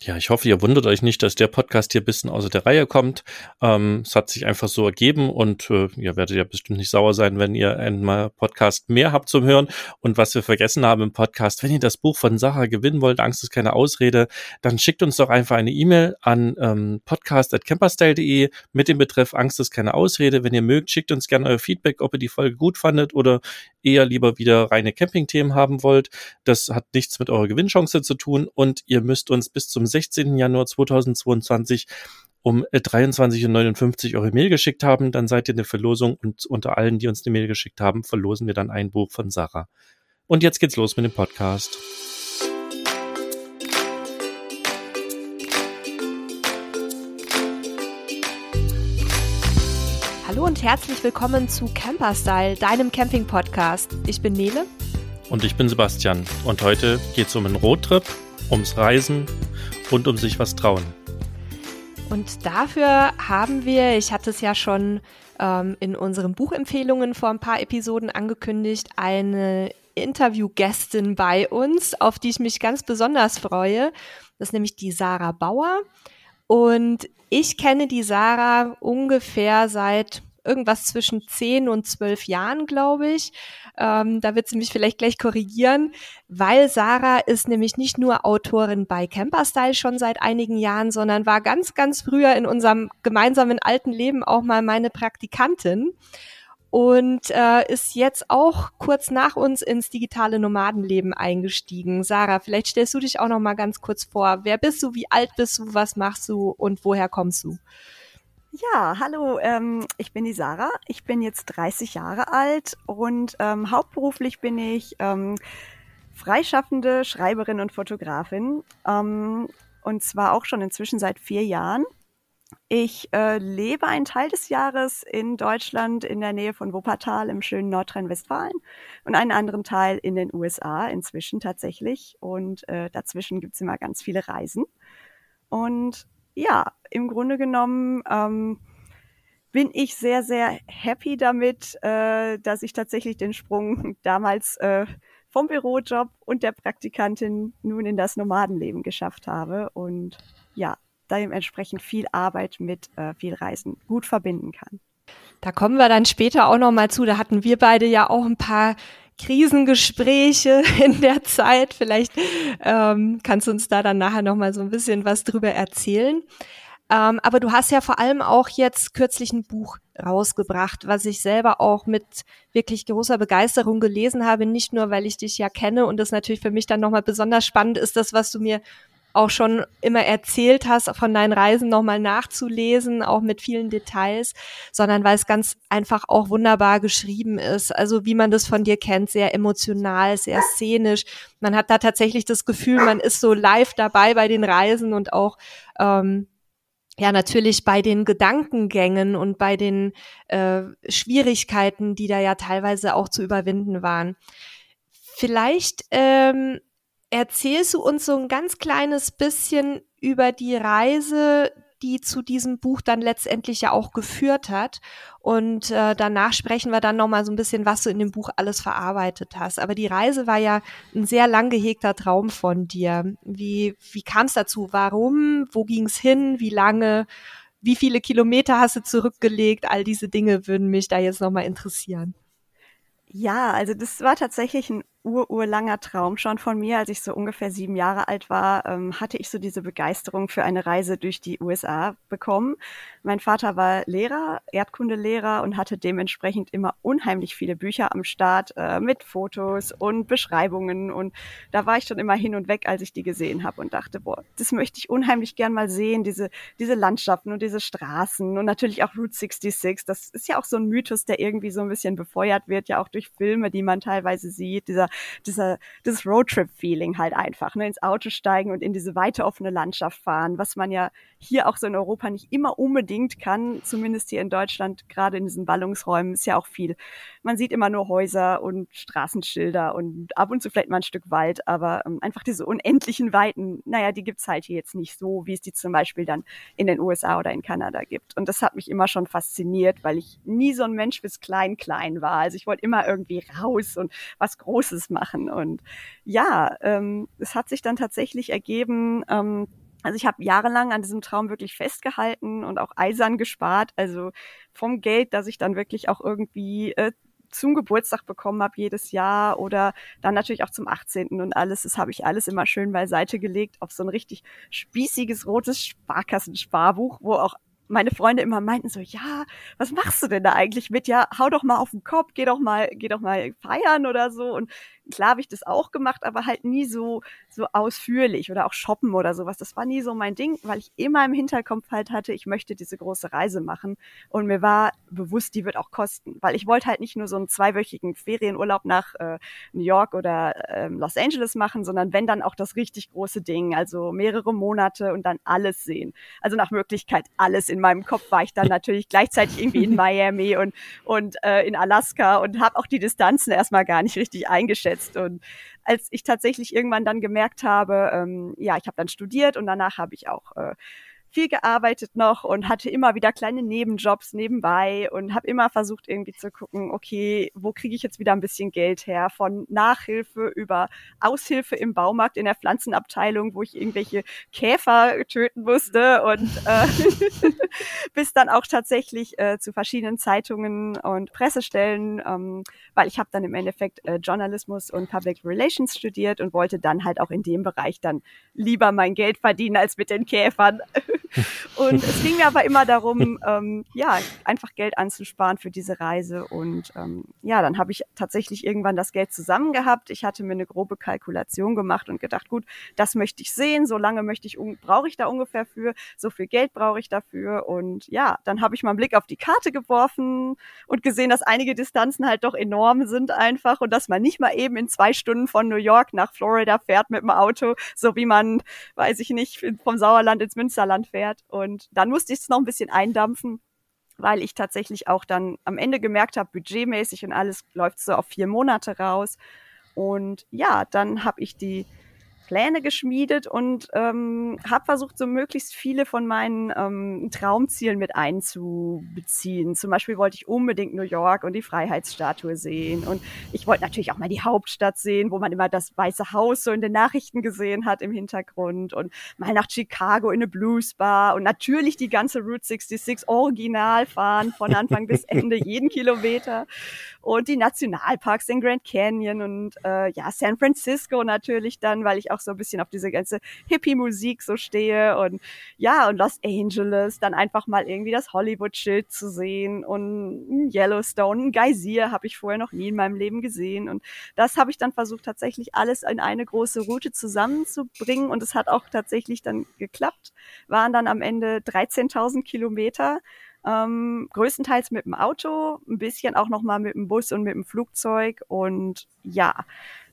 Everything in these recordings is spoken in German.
Ja, ich hoffe, ihr wundert euch nicht, dass der Podcast hier ein bisschen außer der Reihe kommt. Ähm, es hat sich einfach so ergeben und äh, ihr werdet ja bestimmt nicht sauer sein, wenn ihr einmal Podcast mehr habt zum Hören. Und was wir vergessen haben im Podcast, wenn ihr das Buch von Sarah gewinnen wollt, Angst ist keine Ausrede, dann schickt uns doch einfach eine E-Mail an ähm, podcast.camperstyle.de mit dem Betreff Angst ist keine Ausrede. Wenn ihr mögt, schickt uns gerne euer Feedback, ob ihr die Folge gut fandet oder eher lieber wieder reine Camping-Themen haben wollt. Das hat nichts mit eurer Gewinnchance zu tun und ihr müsst uns bis zum 16. Januar 2022 um 23.59 Uhr eure Mail geschickt haben, dann seid ihr in der Verlosung und unter allen, die uns eine Mail geschickt haben, verlosen wir dann ein Buch von Sarah. Und jetzt geht's los mit dem Podcast. Hallo und herzlich willkommen zu Camperstyle, deinem Camping-Podcast. Ich bin Nele. Und ich bin Sebastian. Und heute geht's um einen Roadtrip, ums Reisen und um sich was trauen. Und dafür haben wir, ich hatte es ja schon ähm, in unseren Buchempfehlungen vor ein paar Episoden angekündigt, eine Interviewgästin bei uns, auf die ich mich ganz besonders freue. Das ist nämlich die Sarah Bauer. Und ich kenne die Sarah ungefähr seit irgendwas zwischen zehn und zwölf Jahren, glaube ich. Ähm, da wird sie mich vielleicht gleich korrigieren, weil Sarah ist nämlich nicht nur Autorin bei Camperstyle schon seit einigen Jahren, sondern war ganz, ganz früher in unserem gemeinsamen alten Leben auch mal meine Praktikantin und äh, ist jetzt auch kurz nach uns ins digitale Nomadenleben eingestiegen. Sarah, vielleicht stellst du dich auch noch mal ganz kurz vor. Wer bist du? Wie alt bist du? Was machst du? Und woher kommst du? Ja, hallo, ähm, ich bin die Sarah. Ich bin jetzt 30 Jahre alt und ähm, hauptberuflich bin ich ähm, freischaffende Schreiberin und Fotografin. Ähm, und zwar auch schon inzwischen seit vier Jahren. Ich äh, lebe einen Teil des Jahres in Deutschland in der Nähe von Wuppertal im schönen Nordrhein-Westfalen und einen anderen Teil in den USA inzwischen tatsächlich. Und äh, dazwischen gibt's immer ganz viele Reisen. Und ja, im Grunde genommen ähm, bin ich sehr, sehr happy damit, äh, dass ich tatsächlich den Sprung damals äh, vom Bürojob und der Praktikantin nun in das Nomadenleben geschafft habe und ja, dementsprechend viel Arbeit mit äh, viel Reisen gut verbinden kann. Da kommen wir dann später auch noch mal zu. Da hatten wir beide ja auch ein paar Krisengespräche in der Zeit. Vielleicht ähm, kannst du uns da dann nachher noch mal so ein bisschen was drüber erzählen. Ähm, aber du hast ja vor allem auch jetzt kürzlich ein Buch rausgebracht, was ich selber auch mit wirklich großer Begeisterung gelesen habe. Nicht nur, weil ich dich ja kenne und das natürlich für mich dann nochmal besonders spannend ist, das, was du mir auch schon immer erzählt hast, von deinen Reisen nochmal nachzulesen, auch mit vielen Details, sondern weil es ganz einfach auch wunderbar geschrieben ist. Also wie man das von dir kennt, sehr emotional, sehr szenisch. Man hat da tatsächlich das Gefühl, man ist so live dabei bei den Reisen und auch ähm, ja natürlich bei den Gedankengängen und bei den äh, Schwierigkeiten, die da ja teilweise auch zu überwinden waren. Vielleicht ähm, erzählst du uns so ein ganz kleines bisschen über die Reise, die zu diesem Buch dann letztendlich ja auch geführt hat. Und äh, danach sprechen wir dann nochmal so ein bisschen, was du in dem Buch alles verarbeitet hast. Aber die Reise war ja ein sehr lang gehegter Traum von dir. Wie, wie kam es dazu? Warum? Wo ging es hin? Wie lange? Wie viele Kilometer hast du zurückgelegt? All diese Dinge würden mich da jetzt nochmal interessieren. Ja, also das war tatsächlich ein ururlanger Traum schon von mir. Als ich so ungefähr sieben Jahre alt war, ähm, hatte ich so diese Begeisterung für eine Reise durch die USA bekommen. Mein Vater war Lehrer, Erdkundelehrer und hatte dementsprechend immer unheimlich viele Bücher am Start äh, mit Fotos und Beschreibungen. Und da war ich schon immer hin und weg, als ich die gesehen habe und dachte, boah, das möchte ich unheimlich gern mal sehen, diese, diese Landschaften und diese Straßen und natürlich auch Route 66. Das ist ja auch so ein Mythos, der irgendwie so ein bisschen befeuert wird, ja auch durch Filme, die man teilweise sieht. Dieser dieser, dieses Roadtrip-Feeling halt einfach, ne, ins Auto steigen und in diese weite offene Landschaft fahren, was man ja hier auch so in Europa nicht immer unbedingt kann, zumindest hier in Deutschland, gerade in diesen Ballungsräumen ist ja auch viel. Man sieht immer nur Häuser und Straßenschilder und ab und zu vielleicht mal ein Stück Wald, aber ähm, einfach diese unendlichen Weiten, naja, die gibt's halt hier jetzt nicht so, wie es die zum Beispiel dann in den USA oder in Kanada gibt. Und das hat mich immer schon fasziniert, weil ich nie so ein Mensch bis klein-klein war. Also ich wollte immer irgendwie raus und was Großes machen. Und ja, ähm, es hat sich dann tatsächlich ergeben, ähm, Also ich habe jahrelang an diesem Traum wirklich festgehalten und auch eisern gespart. Also vom Geld, das ich dann wirklich auch irgendwie äh, zum Geburtstag bekommen habe jedes Jahr oder dann natürlich auch zum 18. und alles. Das habe ich alles immer schön beiseite gelegt auf so ein richtig spießiges rotes Sparkassensparbuch, wo auch meine Freunde immer meinten so, ja, was machst du denn da eigentlich mit? Ja, hau doch mal auf den Kopf, geh doch mal, geh doch mal feiern oder so. Und klar habe ich das auch gemacht, aber halt nie so, so ausführlich oder auch shoppen oder sowas. Das war nie so mein Ding, weil ich immer im Hinterkopf halt hatte, ich möchte diese große Reise machen. Und mir war bewusst, die wird auch kosten, weil ich wollte halt nicht nur so einen zweiwöchigen Ferienurlaub nach äh, New York oder äh, Los Angeles machen, sondern wenn dann auch das richtig große Ding, also mehrere Monate und dann alles sehen. Also nach Möglichkeit alles in meinem Kopf war ich dann natürlich gleichzeitig irgendwie in Miami und, und äh, in Alaska und habe auch die Distanzen erstmal gar nicht richtig eingeschätzt umgesetzt. Und als ich tatsächlich irgendwann dann gemerkt habe, ähm, ja, ich habe dann studiert und danach habe ich auch äh, viel gearbeitet noch und hatte immer wieder kleine Nebenjobs nebenbei und habe immer versucht irgendwie zu gucken, okay, wo kriege ich jetzt wieder ein bisschen Geld her? Von Nachhilfe über Aushilfe im Baumarkt in der Pflanzenabteilung, wo ich irgendwelche Käfer töten musste und äh, bis dann auch tatsächlich äh, zu verschiedenen Zeitungen und Pressestellen, ähm, weil ich habe dann im Endeffekt äh, Journalismus und Public Relations studiert und wollte dann halt auch in dem Bereich dann lieber mein Geld verdienen als mit den Käfern. und es ging mir aber immer darum, ähm, ja, einfach Geld anzusparen für diese Reise. Und ähm, ja, dann habe ich tatsächlich irgendwann das Geld zusammen gehabt. Ich hatte mir eine grobe Kalkulation gemacht und gedacht, gut, das möchte ich sehen, so lange möchte ich, brauche ich da ungefähr für, so viel Geld brauche ich dafür. Und ja, dann habe ich mal einen Blick auf die Karte geworfen und gesehen, dass einige Distanzen halt doch enorm sind einfach und dass man nicht mal eben in zwei Stunden von New York nach Florida fährt mit dem Auto, so wie man, weiß ich nicht, vom Sauerland ins Münsterland fährt. Und dann musste ich es noch ein bisschen eindampfen, weil ich tatsächlich auch dann am Ende gemerkt habe, budgetmäßig und alles läuft so auf vier Monate raus. Und ja, dann habe ich die Pläne geschmiedet und ähm, habe versucht, so möglichst viele von meinen ähm, Traumzielen mit einzubeziehen. Zum Beispiel wollte ich unbedingt New York und die Freiheitsstatue sehen. Und ich wollte natürlich auch mal die Hauptstadt sehen, wo man immer das Weiße Haus so in den Nachrichten gesehen hat im Hintergrund. Und mal nach Chicago in eine Blues Bar und natürlich die ganze Route 66 original fahren, von Anfang bis Ende, jeden Kilometer. Und die Nationalparks, den Grand Canyon und äh, ja, San Francisco natürlich dann, weil ich auch auch so ein bisschen auf diese ganze Hippie-Musik so stehe und ja, und Los Angeles, dann einfach mal irgendwie das Hollywood-Schild zu sehen und Yellowstone, ein Geysir habe ich vorher noch nie in meinem Leben gesehen und das habe ich dann versucht tatsächlich alles in eine große Route zusammenzubringen und es hat auch tatsächlich dann geklappt, waren dann am Ende 13.000 Kilometer ähm, größtenteils mit dem Auto, ein bisschen auch noch mal mit dem Bus und mit dem Flugzeug und ja,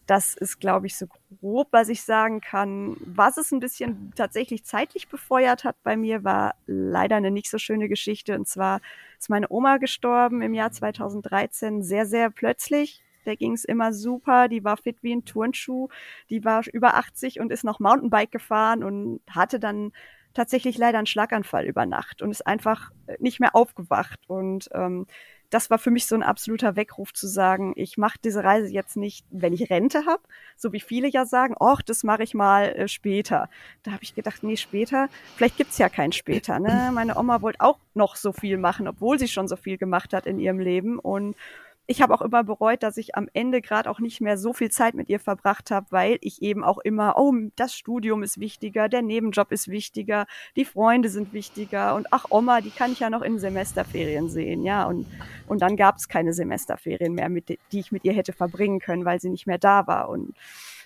das ist, glaube ich, so grob, was ich sagen kann. Was es ein bisschen tatsächlich zeitlich befeuert hat bei mir, war leider eine nicht so schöne Geschichte. Und zwar ist meine Oma gestorben im Jahr 2013, sehr, sehr plötzlich. Der ging es immer super, die war fit wie ein Turnschuh, die war über 80 und ist noch Mountainbike gefahren und hatte dann tatsächlich leider einen Schlaganfall über Nacht und ist einfach nicht mehr aufgewacht. Und ähm, das war für mich so ein absoluter Weckruf zu sagen, ich mache diese Reise jetzt nicht, wenn ich Rente habe, so wie viele ja sagen, ach, das mache ich mal äh, später. Da habe ich gedacht, nee, später, vielleicht gibt's ja kein später. Ne? Meine Oma wollte auch noch so viel machen, obwohl sie schon so viel gemacht hat in ihrem Leben. Und ich habe auch immer bereut, dass ich am Ende gerade auch nicht mehr so viel Zeit mit ihr verbracht habe, weil ich eben auch immer, oh, das Studium ist wichtiger, der Nebenjob ist wichtiger, die Freunde sind wichtiger und ach, Oma, die kann ich ja noch in Semesterferien sehen, ja. Und, und dann gab es keine Semesterferien mehr, mit, die ich mit ihr hätte verbringen können, weil sie nicht mehr da war. Und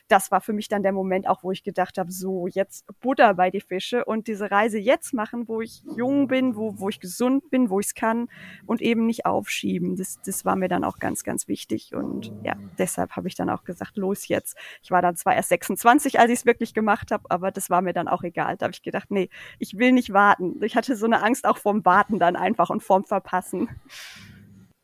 das war für mich dann der Moment auch, wo ich gedacht habe, so jetzt Butter bei die Fische und diese Reise jetzt machen, wo ich jung bin, wo, wo ich gesund bin, wo ich es kann und eben nicht aufschieben. Das, das war mir dann auch ganz, ganz wichtig und ja, deshalb habe ich dann auch gesagt, los jetzt. Ich war dann zwar erst 26, als ich es wirklich gemacht habe, aber das war mir dann auch egal. Da habe ich gedacht, nee, ich will nicht warten. Ich hatte so eine Angst auch vorm Warten dann einfach und vorm Verpassen.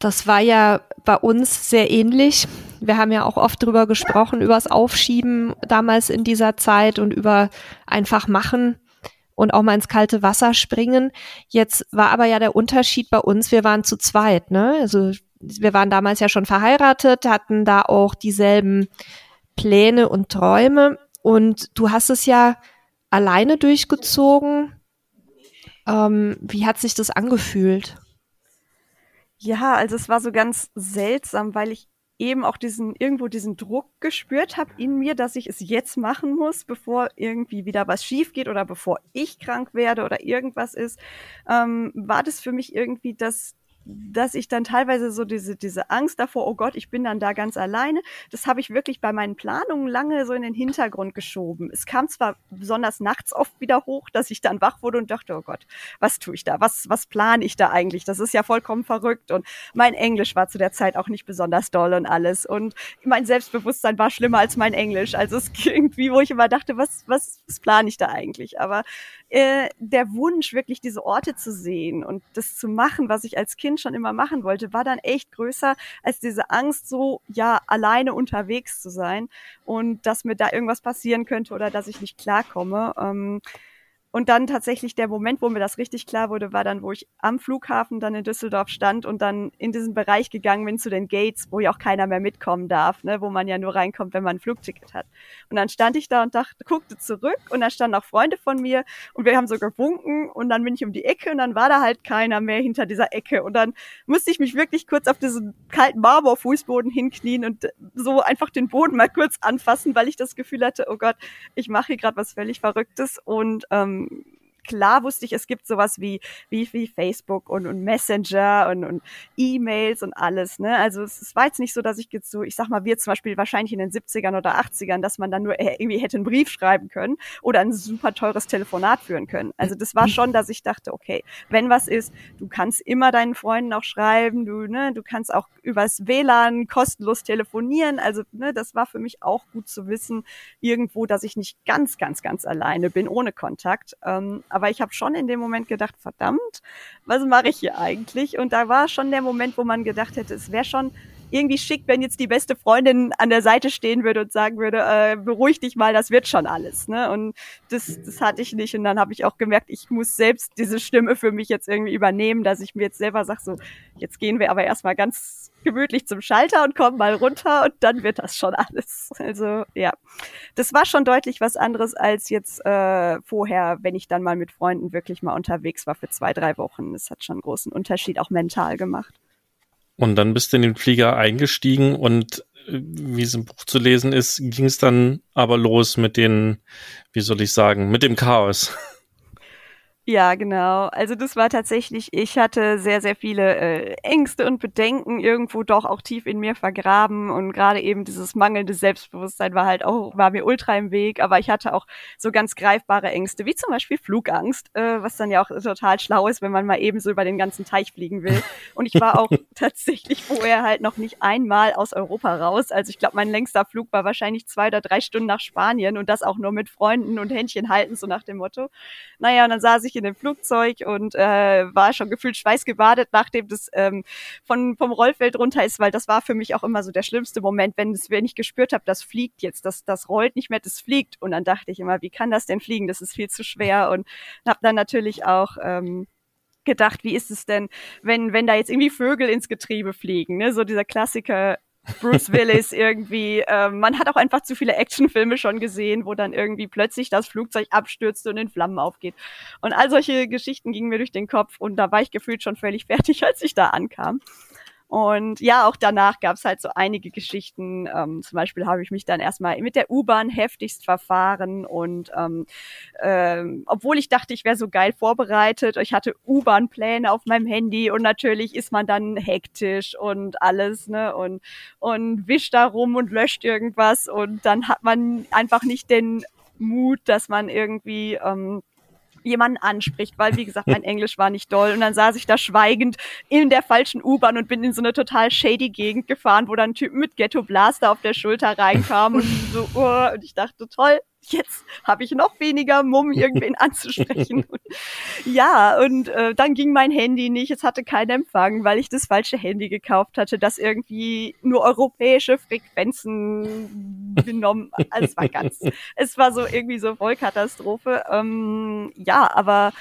Das war ja bei uns sehr ähnlich. Wir haben ja auch oft drüber gesprochen, übers Aufschieben damals in dieser Zeit und über einfach machen und auch mal ins kalte Wasser springen. Jetzt war aber ja der Unterschied bei uns, wir waren zu zweit, ne? Also wir waren damals ja schon verheiratet, hatten da auch dieselben Pläne und Träume und du hast es ja alleine durchgezogen. Ähm, wie hat sich das angefühlt? Ja, also es war so ganz seltsam, weil ich eben auch diesen irgendwo diesen Druck gespürt habe in mir, dass ich es jetzt machen muss, bevor irgendwie wieder was schief geht oder bevor ich krank werde oder irgendwas ist, ähm, war das für mich irgendwie das dass ich dann teilweise so diese, diese Angst davor, oh Gott, ich bin dann da ganz alleine, das habe ich wirklich bei meinen Planungen lange so in den Hintergrund geschoben. Es kam zwar besonders nachts oft wieder hoch, dass ich dann wach wurde und dachte, oh Gott, was tue ich da? Was, was plane ich da eigentlich? Das ist ja vollkommen verrückt. Und mein Englisch war zu der Zeit auch nicht besonders doll und alles. Und mein Selbstbewusstsein war schlimmer als mein Englisch. Also es irgendwie, wo ich immer dachte, was, was, was plane ich da eigentlich? Aber äh, der Wunsch, wirklich diese Orte zu sehen und das zu machen, was ich als Kind schon immer machen wollte, war dann echt größer als diese Angst, so ja alleine unterwegs zu sein und dass mir da irgendwas passieren könnte oder dass ich nicht klarkomme. Ähm, und dann tatsächlich der Moment, wo mir das richtig klar wurde, war dann, wo ich am Flughafen dann in Düsseldorf stand und dann in diesen Bereich gegangen bin zu den Gates, wo ja auch keiner mehr mitkommen darf, ne, wo man ja nur reinkommt, wenn man ein Flugticket hat. Und dann stand ich da und dachte, guckte zurück und da standen auch Freunde von mir und wir haben so gewunken und dann bin ich um die Ecke und dann war da halt keiner mehr hinter dieser Ecke und dann musste ich mich wirklich kurz auf diesen kalten Marmorfußboden hinknien und so einfach den Boden mal kurz anfassen, weil ich das Gefühl hatte, oh Gott, ich mache hier gerade was völlig Verrücktes und ähm, um, klar wusste ich, es gibt sowas wie, wie, wie Facebook und, und Messenger und, und E-Mails und alles, ne? Also es, es war jetzt nicht so, dass ich jetzt so, ich sag mal, wir zum Beispiel wahrscheinlich in den 70ern oder 80ern, dass man dann nur irgendwie hätte einen Brief schreiben können oder ein super teures Telefonat führen können. Also das war schon, dass ich dachte, okay, wenn was ist, du kannst immer deinen Freunden auch schreiben, du, ne, du kannst auch übers WLAN kostenlos telefonieren. Also, ne, das war für mich auch gut zu wissen, irgendwo, dass ich nicht ganz, ganz, ganz alleine bin, ohne Kontakt. Ähm, aber ich habe schon in dem Moment gedacht, verdammt, was mache ich hier eigentlich? Und da war schon der Moment, wo man gedacht hätte, es wäre schon irgendwie schick, wenn jetzt die beste Freundin an der Seite stehen würde und sagen würde, äh, beruhig dich mal, das wird schon alles. Ne? Und das, das hatte ich nicht. Und dann habe ich auch gemerkt, ich muss selbst diese Stimme für mich jetzt irgendwie übernehmen, dass ich mir jetzt selber sage, so, jetzt gehen wir aber erstmal ganz gemütlich zum Schalter und kommen mal runter und dann wird das schon alles. Also ja, das war schon deutlich was anderes als jetzt äh, vorher, wenn ich dann mal mit Freunden wirklich mal unterwegs war für zwei, drei Wochen. Das hat schon einen großen Unterschied auch mental gemacht. Und dann bist du in den Flieger eingestiegen und äh, wie es im Buch zu lesen ist, ging es dann aber los mit den, wie soll ich sagen, mit dem Chaos. Ja, genau. Also das war tatsächlich, ich hatte sehr, sehr viele äh, Ängste und Bedenken irgendwo doch auch tief in mir vergraben und gerade eben dieses mangelnde Selbstbewusstsein war halt auch, war mir ultra im Weg, aber ich hatte auch so ganz greifbare Ängste, wie zum Beispiel Flugangst, äh, was dann ja auch total schlau ist, wenn man mal eben so über den ganzen Teich fliegen will. Und ich war auch tatsächlich vorher halt noch nicht einmal aus Europa raus. Also ich glaube, mein längster Flug war wahrscheinlich zwei oder drei Stunden nach Spanien und das auch nur mit Freunden und Händchen halten, so nach dem Motto. Naja, und dann saß ich in dem Flugzeug und äh, war schon gefühlt schweißgebadet, nachdem das ähm, von, vom Rollfeld runter ist, weil das war für mich auch immer so der schlimmste Moment, wenn, es, wenn ich gespürt habe, das fliegt jetzt, das, das rollt nicht mehr, das fliegt. Und dann dachte ich immer, wie kann das denn fliegen? Das ist viel zu schwer. Und habe dann natürlich auch ähm, gedacht, wie ist es denn, wenn, wenn da jetzt irgendwie Vögel ins Getriebe fliegen, ne? So dieser Klassiker, Bruce Willis irgendwie. Ähm, man hat auch einfach zu viele Actionfilme schon gesehen, wo dann irgendwie plötzlich das Flugzeug abstürzt und in Flammen aufgeht. Und all solche Geschichten gingen mir durch den Kopf und da war ich gefühlt schon völlig fertig, als ich da ankam. Und ja, auch danach gab es halt so einige Geschichten. Ähm, zum Beispiel habe ich mich dann erstmal mit der U-Bahn heftigst verfahren und ähm, ähm, obwohl ich dachte, ich wäre so geil vorbereitet, ich hatte U-Bahn-Pläne auf meinem Handy und natürlich ist man dann hektisch und alles, ne? Und, und wischt da rum und löscht irgendwas und dann hat man einfach nicht den Mut, dass man irgendwie ähm, jemanden anspricht, weil wie gesagt, mein Englisch war nicht doll. Und dann saß ich da schweigend in der falschen U-Bahn und bin in so eine total shady Gegend gefahren, wo dann ein Typ mit Ghetto Blaster auf der Schulter reinkam und so, oh, und ich dachte, toll, jetzt habe ich noch weniger Mumm, irgendwen anzusprechen. ja, und äh, dann ging mein Handy nicht, es hatte keinen Empfang, weil ich das falsche Handy gekauft hatte, das irgendwie nur europäische Frequenzen genommen. Also es war ganz, es war so irgendwie so Vollkatastrophe. Ähm, ja, aber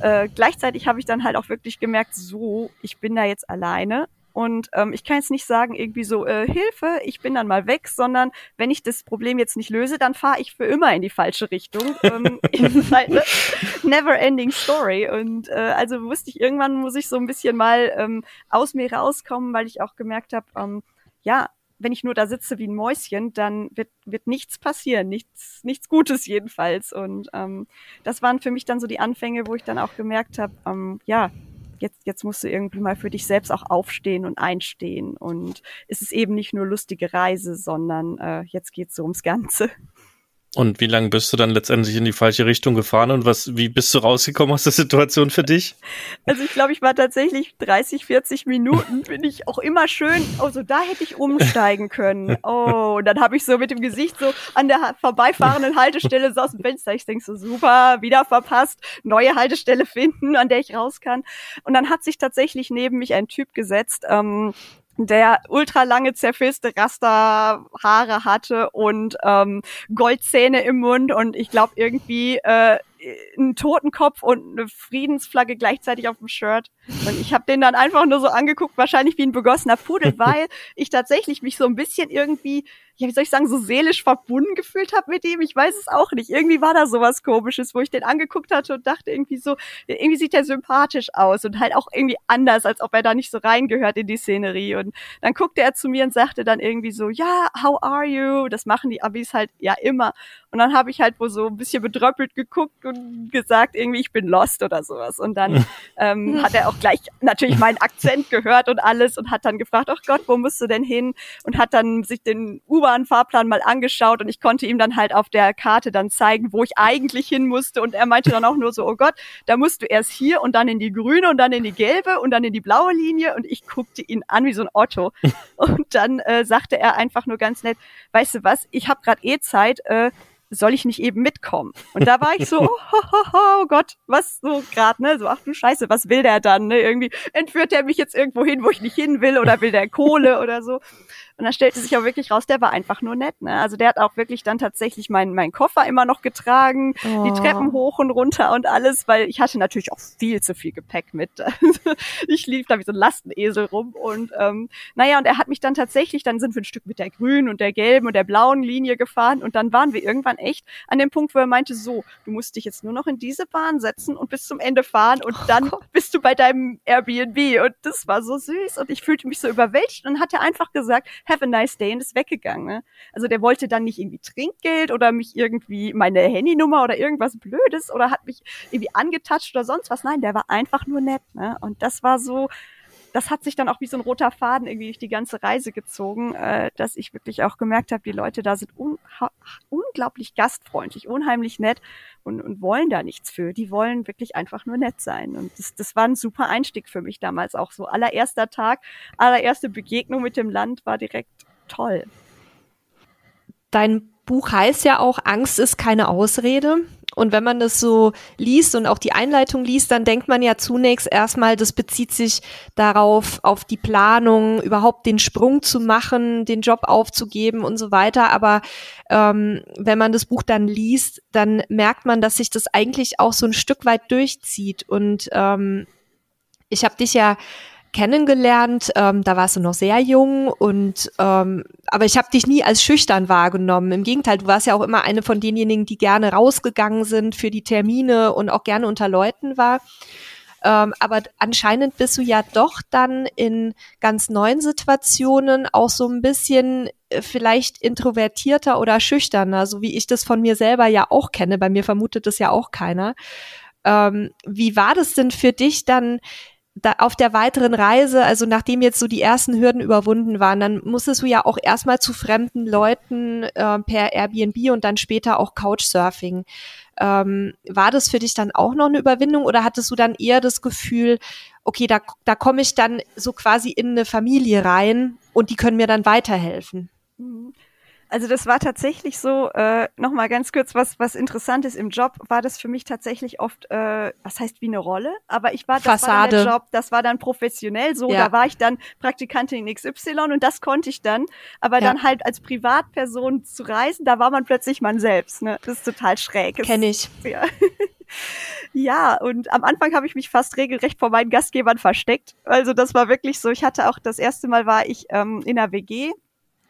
äh, gleichzeitig habe ich dann halt auch wirklich gemerkt, so, ich bin da jetzt alleine Und ähm, ich kann jetzt nicht sagen, irgendwie so, äh, Hilfe, ich bin dann mal weg, sondern wenn ich das Problem jetzt nicht löse, dann fahre ich für immer in die falsche Richtung. ähm, halt eine never ending story. Und äh, also wusste ich, irgendwann muss ich so ein bisschen mal ähm, aus mir rauskommen, weil ich auch gemerkt habe, ähm, ja, wenn ich nur da sitze wie ein Mäuschen, dann wird, wird nichts passieren, nichts, nichts Gutes jedenfalls. Und ähm, das waren für mich dann so die Anfänge, wo ich dann auch gemerkt habe, ähm, ja, jetzt, jetzt musst du irgendwie mal für dich selbst auch aufstehen und einstehen. Und es ist eben nicht nur lustige Reise, sondern äh, jetzt geht's so ums Ganze. Und wie lange bist du dann letztendlich in die falsche Richtung gefahren und was, wie bist du rausgekommen aus der Situation für dich? Also ich glaube, ich war tatsächlich 30, 40 Minuten, bin ich auch immer schön, oh, so da hätte ich umsteigen können. Oh, und dann habe ich so mit dem Gesicht so an der vorbeifahrenden Haltestelle so aus dem Fenster. Ich denke so, super, wieder verpasst, neue Haltestelle finden, an der ich raus kann. Und dann hat sich tatsächlich neben mich ein Typ gesetzt, ähm, der ultralange zerfilzte Rasterhaare hatte und ähm, Goldzähne im Mund und ich glaube irgendwie äh, einen Totenkopf und eine Friedensflagge gleichzeitig auf dem Shirt. Und ich habe den dann einfach nur so angeguckt, wahrscheinlich wie ein begossener Pudel, weil ich tatsächlich mich so ein bisschen irgendwie ja, wie soll ich sagen, so seelisch verbunden gefühlt habe mit ihm. Ich weiß es auch nicht. Irgendwie war da sowas komisches, wo ich den angeguckt hatte und dachte irgendwie so, irgendwie sieht er sympathisch aus und halt auch irgendwie anders, als ob er da nicht so reingehört in die Szenerie. Und dann guckte er zu mir und sagte dann irgendwie so, ja, how are you? Das machen die Abis halt ja immer. Und dann habe ich halt wohl so ein bisschen bedröppelt geguckt und gesagt, irgendwie, ich bin lost oder sowas. Und dann ähm, hat er auch gleich natürlich meinen Akzent gehört und alles und hat dann gefragt, ach Gott, wo musst du denn hin? Und hat dann sich den U-Bahn-Fahrplan mal angeschaut und ich konnte ihm dann halt auf der Karte dann zeigen, wo ich eigentlich hin musste. Und er meinte dann auch nur so, oh Gott, da musst du erst hier und dann in die grüne und dann in die gelbe und dann in die blaue Linie. Und ich guckte ihn an wie so ein Otto. Und dann äh, sagte er einfach nur ganz nett, weißt du was, ich habe gerade eh Zeit, äh, soll ich nicht eben mitkommen? Und da war ich so, oh, oh, oh, oh Gott, was so gerade, ne? So, ach du Scheiße, was will der dann? Ne? Irgendwie entführt er mich jetzt irgendwo hin, wo ich nicht hin will, oder will der Kohle oder so. Und dann stellte sich auch wirklich raus, der war einfach nur nett. Ne? Also der hat auch wirklich dann tatsächlich meinen mein Koffer immer noch getragen, oh. die Treppen hoch und runter und alles, weil ich hatte natürlich auch viel zu viel Gepäck mit. ich lief da wie so ein Lastenesel rum und ähm, naja, und er hat mich dann tatsächlich, dann sind wir ein Stück mit der grünen und der gelben und der blauen Linie gefahren und dann waren wir irgendwann echt an dem Punkt, wo er meinte, so, du musst dich jetzt nur noch in diese Bahn setzen und bis zum Ende fahren und oh dann Gott. bist du bei deinem Airbnb und das war so süß und ich fühlte mich so überwältigt und hat er einfach gesagt, have a nice day und ist weggegangen. Ne? Also der wollte dann nicht irgendwie Trinkgeld oder mich irgendwie meine Handynummer oder irgendwas Blödes oder hat mich irgendwie angetatscht oder sonst was. Nein, der war einfach nur nett. Ne? Und das war so, das hat sich dann auch wie so ein roter Faden irgendwie durch die ganze Reise gezogen, äh, dass ich wirklich auch gemerkt habe, die Leute da sind un unglaublich gastfreundlich, unheimlich nett und, und wollen da nichts für. Die wollen wirklich einfach nur nett sein. Und das, das war ein super Einstieg für mich damals auch so. Allererster Tag, allererste Begegnung mit dem Land war direkt toll. Dein Buch heißt ja auch, Angst ist keine Ausrede. Und wenn man das so liest und auch die Einleitung liest, dann denkt man ja zunächst erstmal, das bezieht sich darauf, auf die Planung, überhaupt den Sprung zu machen, den Job aufzugeben und so weiter. Aber ähm, wenn man das Buch dann liest, dann merkt man, dass sich das eigentlich auch so ein Stück weit durchzieht. Und ähm, ich habe dich ja kennengelernt. Ähm, da warst du noch sehr jung und ähm, aber ich habe dich nie als schüchtern wahrgenommen. Im Gegenteil, du warst ja auch immer eine von denjenigen, die gerne rausgegangen sind für die Termine und auch gerne unter Leuten war. Ähm, aber anscheinend bist du ja doch dann in ganz neuen Situationen auch so ein bisschen äh, vielleicht introvertierter oder schüchterner, so wie ich das von mir selber ja auch kenne. Bei mir vermutet das ja auch keiner. Ähm, wie war das denn für dich dann da auf der weiteren Reise, also nachdem jetzt so die ersten Hürden überwunden waren, dann musstest du ja auch erstmal zu fremden Leuten äh, per Airbnb und dann später auch Couchsurfing. Ähm, war das für dich dann auch noch eine Überwindung oder hattest du dann eher das Gefühl, okay, da, da komme ich dann so quasi in eine Familie rein und die können mir dann weiterhelfen? Mhm. Also das war tatsächlich so, äh, nochmal ganz kurz, was, was interessant ist im Job, war das für mich tatsächlich oft, äh, was heißt wie eine Rolle, aber ich war, das Fassade. war der Job, das war dann professionell so, ja. da war ich dann Praktikantin in XY und das konnte ich dann, aber ja. dann halt als Privatperson zu reisen, da war man plötzlich man selbst, ne? Das ist total schräg. Kenn ich. Ja. Ja, und am Anfang habe ich mich fast regelrecht vor meinen Gastgebern versteckt. Also das war wirklich so. Ich hatte auch das erste Mal war ich ähm, in der WG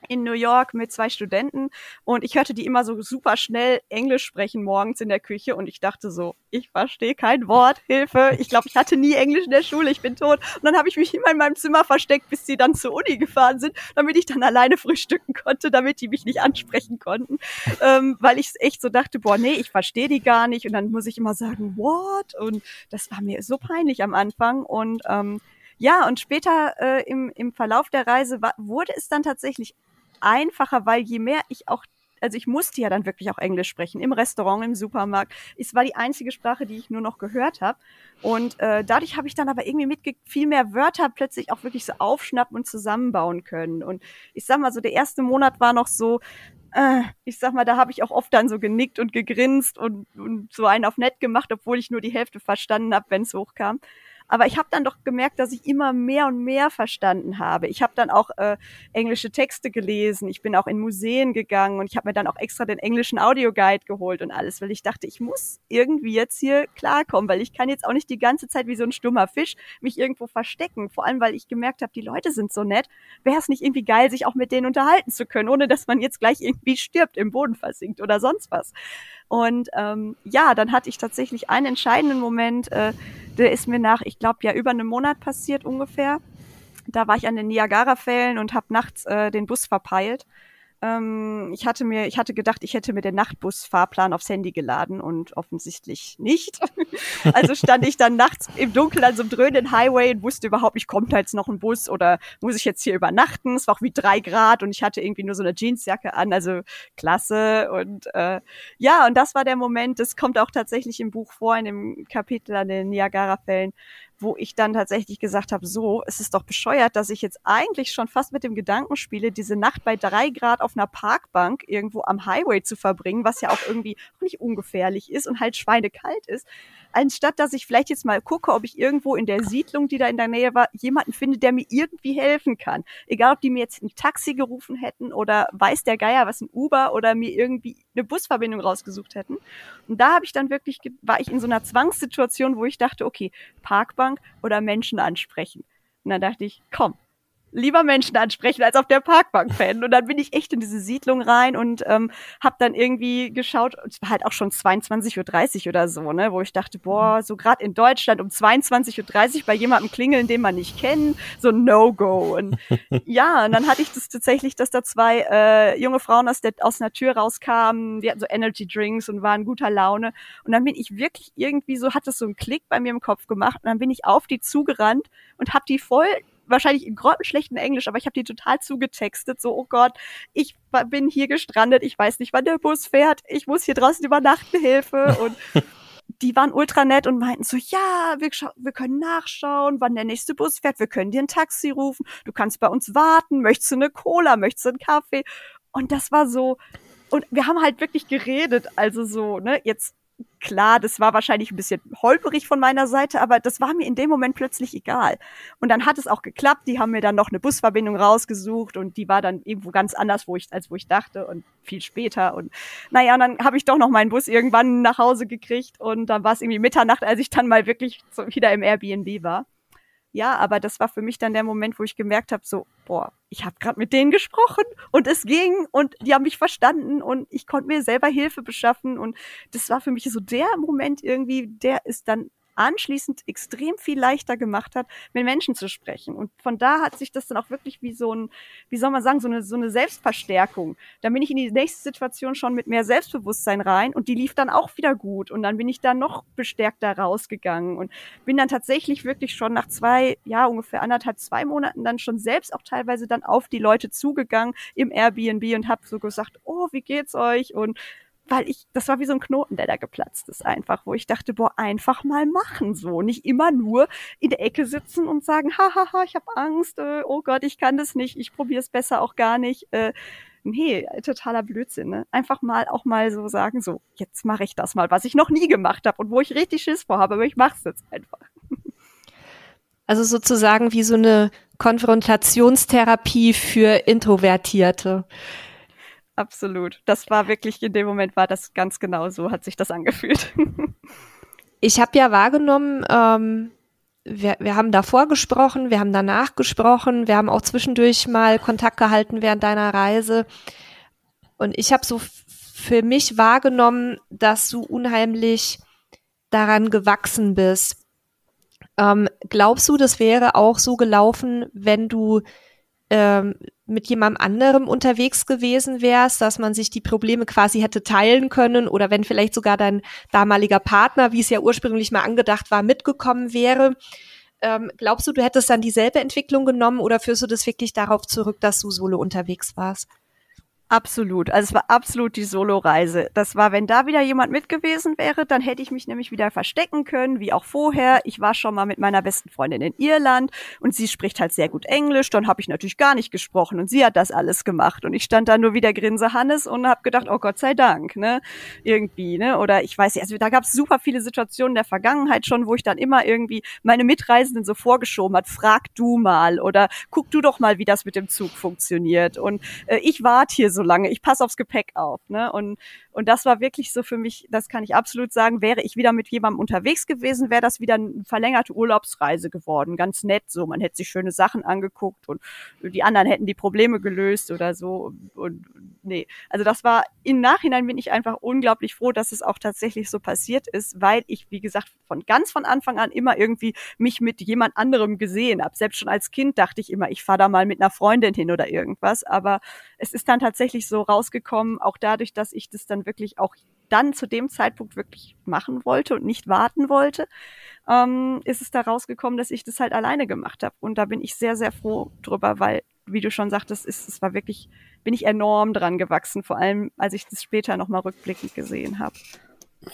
in New York mit zwei Studenten und ich hörte die immer so super schnell Englisch sprechen morgens in der Küche und ich dachte so, ich verstehe kein Wort, Hilfe. Ich glaube, ich hatte nie Englisch in der Schule, ich bin tot. Und dann habe ich mich immer in meinem Zimmer versteckt, bis sie dann zur Uni gefahren sind, damit ich dann alleine frühstücken konnte, damit die mich nicht ansprechen konnten, ähm, weil ich echt so dachte, boah, nee, ich verstehe die gar nicht und dann muss ich immer sagen, what? Und das war mir so peinlich am Anfang und ähm, ja, und später äh, im, im Verlauf der Reise war, wurde es dann tatsächlich einfacher, weil je mehr ich auch also ich musste ja dann wirklich auch Englisch sprechen, im Restaurant, im Supermarkt. Es war die einzige Sprache, die ich nur noch gehört habe. Und äh, dadurch habe ich dann aber irgendwie mitge viel mehr Wörter plötzlich auch wirklich so aufschnappen und zusammenbauen können. Und ich sag mal so, der erste Monat war noch so, äh, ich sag mal, da habe ich auch oft dann so genickt und gegrinst und, und so einen auf nett gemacht, obwohl ich nur die Hälfte verstanden habe, wenn es hochkam. Aber ich habe dann doch gemerkt, dass ich immer mehr und mehr verstanden habe. Ich habe dann auch äh, englische Texte gelesen. Ich bin auch in Museen gegangen und ich habe mir dann auch extra den englischen Audioguide geholt und alles, weil ich dachte, ich muss irgendwie jetzt hier klarkommen, weil ich kann jetzt auch nicht die ganze Zeit wie so ein stummer Fisch mich irgendwo verstecken. Vor allem, weil ich gemerkt habe, die Leute sind so nett. Wäre es nicht irgendwie geil, sich auch mit denen unterhalten zu können, ohne dass man jetzt gleich irgendwie stirbt, im Boden versinkt oder sonst was. Und ähm, ja, dann hatte ich tatsächlich einen entscheidenden Moment, äh, der ist mir nach, ich glaube, ja über einem Monat passiert ungefähr. Da war ich an den Niagara-Fällen und habe nachts äh, den Bus verpeilt ähm, ich hatte mir, ich hatte gedacht, ich hätte mir den Nachtbus-Fahrplan aufs Handy geladen und offensichtlich nicht. also stand ich dann nachts im Dunkeln an so einem dröhnenden Highway und wusste überhaupt nicht, kommt da jetzt noch ein Bus oder muss ich jetzt hier übernachten? Es war auch wie drei Grad und ich hatte irgendwie nur so eine Jeansjacke an, also klasse. Und äh, ja, und das war der Moment, das kommt auch tatsächlich im Buch vor, in dem Kapitel an den Niagara-Fällen, wo ich dann tatsächlich gesagt habe, so, es ist doch bescheuert, dass ich jetzt eigentlich schon fast mit dem Gedanken spiele, diese Nacht bei drei Grad auf einer Parkbank irgendwo am Highway zu verbringen, was ja auch irgendwie nicht ungefährlich ist und halt schweinekalt ist anstatt dass ich vielleicht jetzt mal gucke, ob ich irgendwo in der Siedlung, die da in der Nähe war, jemanden finde, der mir irgendwie helfen kann. Egal, ob die mir jetzt ein Taxi gerufen hätten oder weiß der Geier was ein Uber oder mir irgendwie eine Busverbindung rausgesucht hätten. Und da habe ich dann wirklich, war ich in so einer Zwangssituation, wo ich dachte, okay, Parkbank oder Menschen ansprechen. Und dann dachte ich, komm, lieber Menschen ansprechen als auf der Parkbank pennen. Und dann bin ich echt in diese Siedlung rein und ähm, habe dann irgendwie geschaut, es war halt auch schon 22.30 Uhr oder so, ne, wo ich dachte, boah, so gerade in Deutschland um 22.30 Uhr bei jemandem klingeln, den man nicht kennt, so No-Go. Und ja, und dann hatte ich das tatsächlich, dass da zwei äh, junge Frauen aus der, aus einer Tür rauskamen, die hatten so Energy Drinks und waren guter Laune. Und dann bin ich wirklich irgendwie so, hat das so einen Klick bei mir im Kopf gemacht und dann bin ich auf die zugerannt und habe die voll wahrscheinlich in grottenschlechten Englisch, aber ich habe die total zugetextet, so, oh Gott, ich bin hier gestrandet, ich weiß nicht, wann der Bus fährt, ich muss hier draußen übernachten, Hilfe und die waren ultra nett und meinten so, ja, wir, wir können nachschauen, wann der nächste Bus fährt, wir können dir ein Taxi rufen, du kannst bei uns warten, möchtest du eine Cola, möchtest du einen Kaffee? Und das war so, und wir haben halt wirklich geredet, also so, ne, jetzt klar, das war wahrscheinlich ein bisschen holperig von meiner Seite, aber das war mir in dem Moment plötzlich egal. Und dann hat es auch geklappt. Die haben mir dann noch eine Busverbindung rausgesucht und die war dann irgendwo ganz anders, wo ich, als wo ich dachte und viel später. Und naja, und dann habe ich doch noch meinen Bus irgendwann nach Hause gekriegt und dann war es irgendwie Mitternacht, als ich dann mal wirklich so wieder im Airbnb war. Ja, aber das war für mich dann der Moment, wo ich gemerkt habe, so, boah, ich habe gerade mit denen gesprochen und es ging und die haben mich verstanden und ich konnte mir selber Hilfe beschaffen und das war für mich so der Moment irgendwie, der ist dann anschließend extrem viel leichter gemacht hat, mit Menschen zu sprechen. Und von da hat sich das dann auch wirklich wie so ein, wie soll man sagen, so eine, so eine Selbstverstärkung. Dann bin ich in die nächste Situation schon mit mehr Selbstbewusstsein rein und die lief dann auch wieder gut. Und dann bin ich da noch bestärkter rausgegangen und bin dann tatsächlich wirklich schon nach zwei, ja, ungefähr anderthalb, zwei Monaten dann schon selbst auch teilweise dann auf die Leute zugegangen im Airbnb und habe so gesagt, oh, wie geht's euch? Und weil ich, das war wie so ein Knoten, der da geplatzt ist einfach, wo ich dachte, boah, einfach mal machen so, nicht immer nur in der Ecke sitzen und sagen, hahaha, ich habe Angst, äh, oh Gott, ich kann das nicht, ich probiere es besser auch gar nicht. Äh, nee, totaler Blödsinn. Ne? Einfach mal auch mal so sagen, so, jetzt mache ich das mal, was ich noch nie gemacht habe und wo ich richtig Schiss vorhabe, aber ich mache es jetzt einfach. Also sozusagen wie so eine Konfrontationstherapie für Introvertierte. Absolut. Das war wirklich, in dem Moment war das ganz genau so, hat sich das angefühlt. ich habe ja wahrgenommen, ähm, wir, wir haben davor gesprochen, wir haben danach gesprochen, wir haben auch zwischendurch mal Kontakt gehalten während deiner Reise. Und ich habe so für mich wahrgenommen, dass du unheimlich daran gewachsen bist. Ähm, glaubst du, das wäre auch so gelaufen, wenn du ähm, mit jemandem anderem unterwegs gewesen wärst, dass man sich die Probleme quasi hätte teilen können oder wenn vielleicht sogar dein damaliger Partner, wie es ja ursprünglich mal angedacht war, mitgekommen wäre. Ähm, glaubst du, du hättest dann dieselbe Entwicklung genommen oder führst du das wirklich darauf zurück, dass du solo unterwegs warst? Absolut. Also es war absolut die Solo-Reise. Das war, wenn da wieder jemand mit gewesen wäre, dann hätte ich mich nämlich wieder verstecken können, wie auch vorher. Ich war schon mal mit meiner besten Freundin in Irland und sie spricht halt sehr gut Englisch. Dann habe ich natürlich gar nicht gesprochen und sie hat das alles gemacht. Und ich stand da nur wie der Grinse Hannes und habe gedacht, oh Gott sei Dank, ne? Irgendwie, ne? Oder ich weiß nicht, also da gab es super viele Situationen in der Vergangenheit schon, wo ich dann immer irgendwie meine Mitreisenden so vorgeschoben hat, frag du mal oder guck du doch mal, wie das mit dem Zug funktioniert. Und äh, ich warte hier so so lange. Ich passe aufs Gepäck auf. Ne? Und, und das war wirklich so für mich, das kann ich absolut sagen, wäre ich wieder mit jemandem unterwegs gewesen, wäre das wieder eine verlängerte Urlaubsreise geworden. Ganz nett so. Man hätte sich schöne Sachen angeguckt und die anderen hätten die Probleme gelöst oder so. Und nee, also das war, im Nachhinein bin ich einfach unglaublich froh, dass es auch tatsächlich so passiert ist, weil ich, wie gesagt, von ganz von Anfang an immer irgendwie mich mit jemand anderem gesehen habe. Selbst schon als Kind dachte ich immer, ich fahre da mal mit einer Freundin hin oder irgendwas. Aber es ist dann tatsächlich so rausgekommen, auch dadurch, dass ich das dann wirklich auch dann zu dem Zeitpunkt wirklich machen wollte und nicht warten wollte, ähm, ist es da rausgekommen, dass ich das halt alleine gemacht habe. Und da bin ich sehr, sehr froh drüber, weil, wie du schon sagtest, ist, es war wirklich, bin ich enorm dran gewachsen, vor allem als ich das später nochmal rückblickend gesehen habe.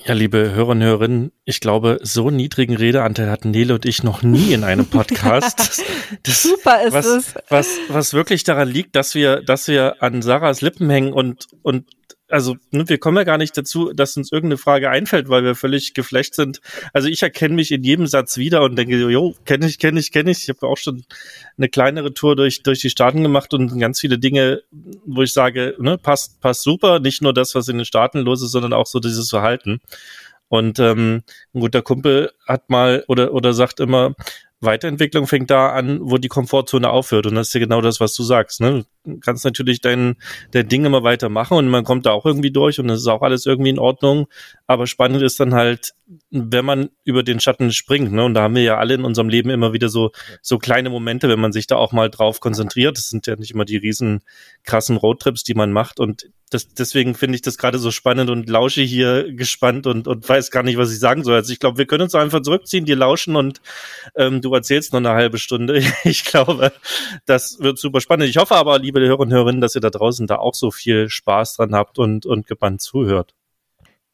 Ja, liebe Hörer und Hörerinnen, ich glaube, so niedrigen Redeanteil hatten Nele und ich noch nie in einem Podcast. Das, das, Super ist was, es. Was, was wirklich daran liegt, dass wir, dass wir an Sarahs Lippen hängen und, und also ne, wir kommen ja gar nicht dazu, dass uns irgendeine Frage einfällt, weil wir völlig geflecht sind. Also ich erkenne mich in jedem Satz wieder und denke, jo, kenne ich, kenne ich, kenne ich. Ich habe auch schon eine kleinere Tour durch durch die Staaten gemacht und ganz viele Dinge, wo ich sage, ne, passt passt super. Nicht nur das, was in den Staaten los ist, sondern auch so dieses Verhalten. Und ähm, ein guter Kumpel hat mal oder oder sagt immer, Weiterentwicklung fängt da an, wo die Komfortzone aufhört. Und das ist ja genau das, was du sagst. Ne? Du kannst natürlich dein, dein Ding immer weitermachen und man kommt da auch irgendwie durch und das ist auch alles irgendwie in Ordnung. Aber spannend ist dann halt, wenn man über den Schatten springt. Ne? Und da haben wir ja alle in unserem Leben immer wieder so, so kleine Momente, wenn man sich da auch mal drauf konzentriert. Das sind ja nicht immer die riesen krassen Roadtrips, die man macht. Und das, deswegen finde ich das gerade so spannend und lausche hier gespannt und, und weiß gar nicht, was ich sagen soll. Also ich glaube, wir können uns einfach zurückziehen, dir lauschen und ähm, du erzählst noch eine halbe Stunde. Ich glaube, das wird super spannend. Ich hoffe aber, liebe Hörer und Hörerinnen, dass ihr da draußen da auch so viel Spaß dran habt und, und gebannt zuhört.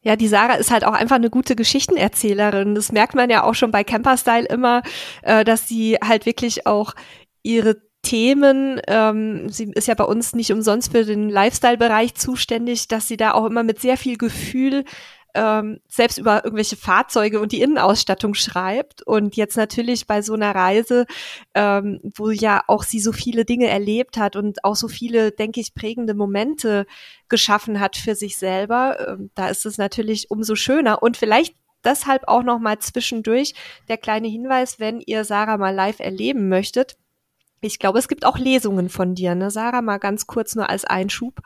Ja, die Sarah ist halt auch einfach eine gute Geschichtenerzählerin. Das merkt man ja auch schon bei Camperstyle immer, äh, dass sie halt wirklich auch ihre Themen, ähm, sie ist ja bei uns nicht umsonst für den Lifestyle-Bereich zuständig, dass sie da auch immer mit sehr viel Gefühl ähm, selbst über irgendwelche Fahrzeuge und die Innenausstattung schreibt. Und jetzt natürlich bei so einer Reise, ähm, wo ja auch sie so viele Dinge erlebt hat und auch so viele, denke ich, prägende Momente geschaffen hat für sich selber, ähm, da ist es natürlich umso schöner. Und vielleicht deshalb auch noch mal zwischendurch der kleine Hinweis, wenn ihr Sarah mal live erleben möchtet ich glaube, es gibt auch Lesungen von dir, ne, Sarah? Mal ganz kurz nur als Einschub.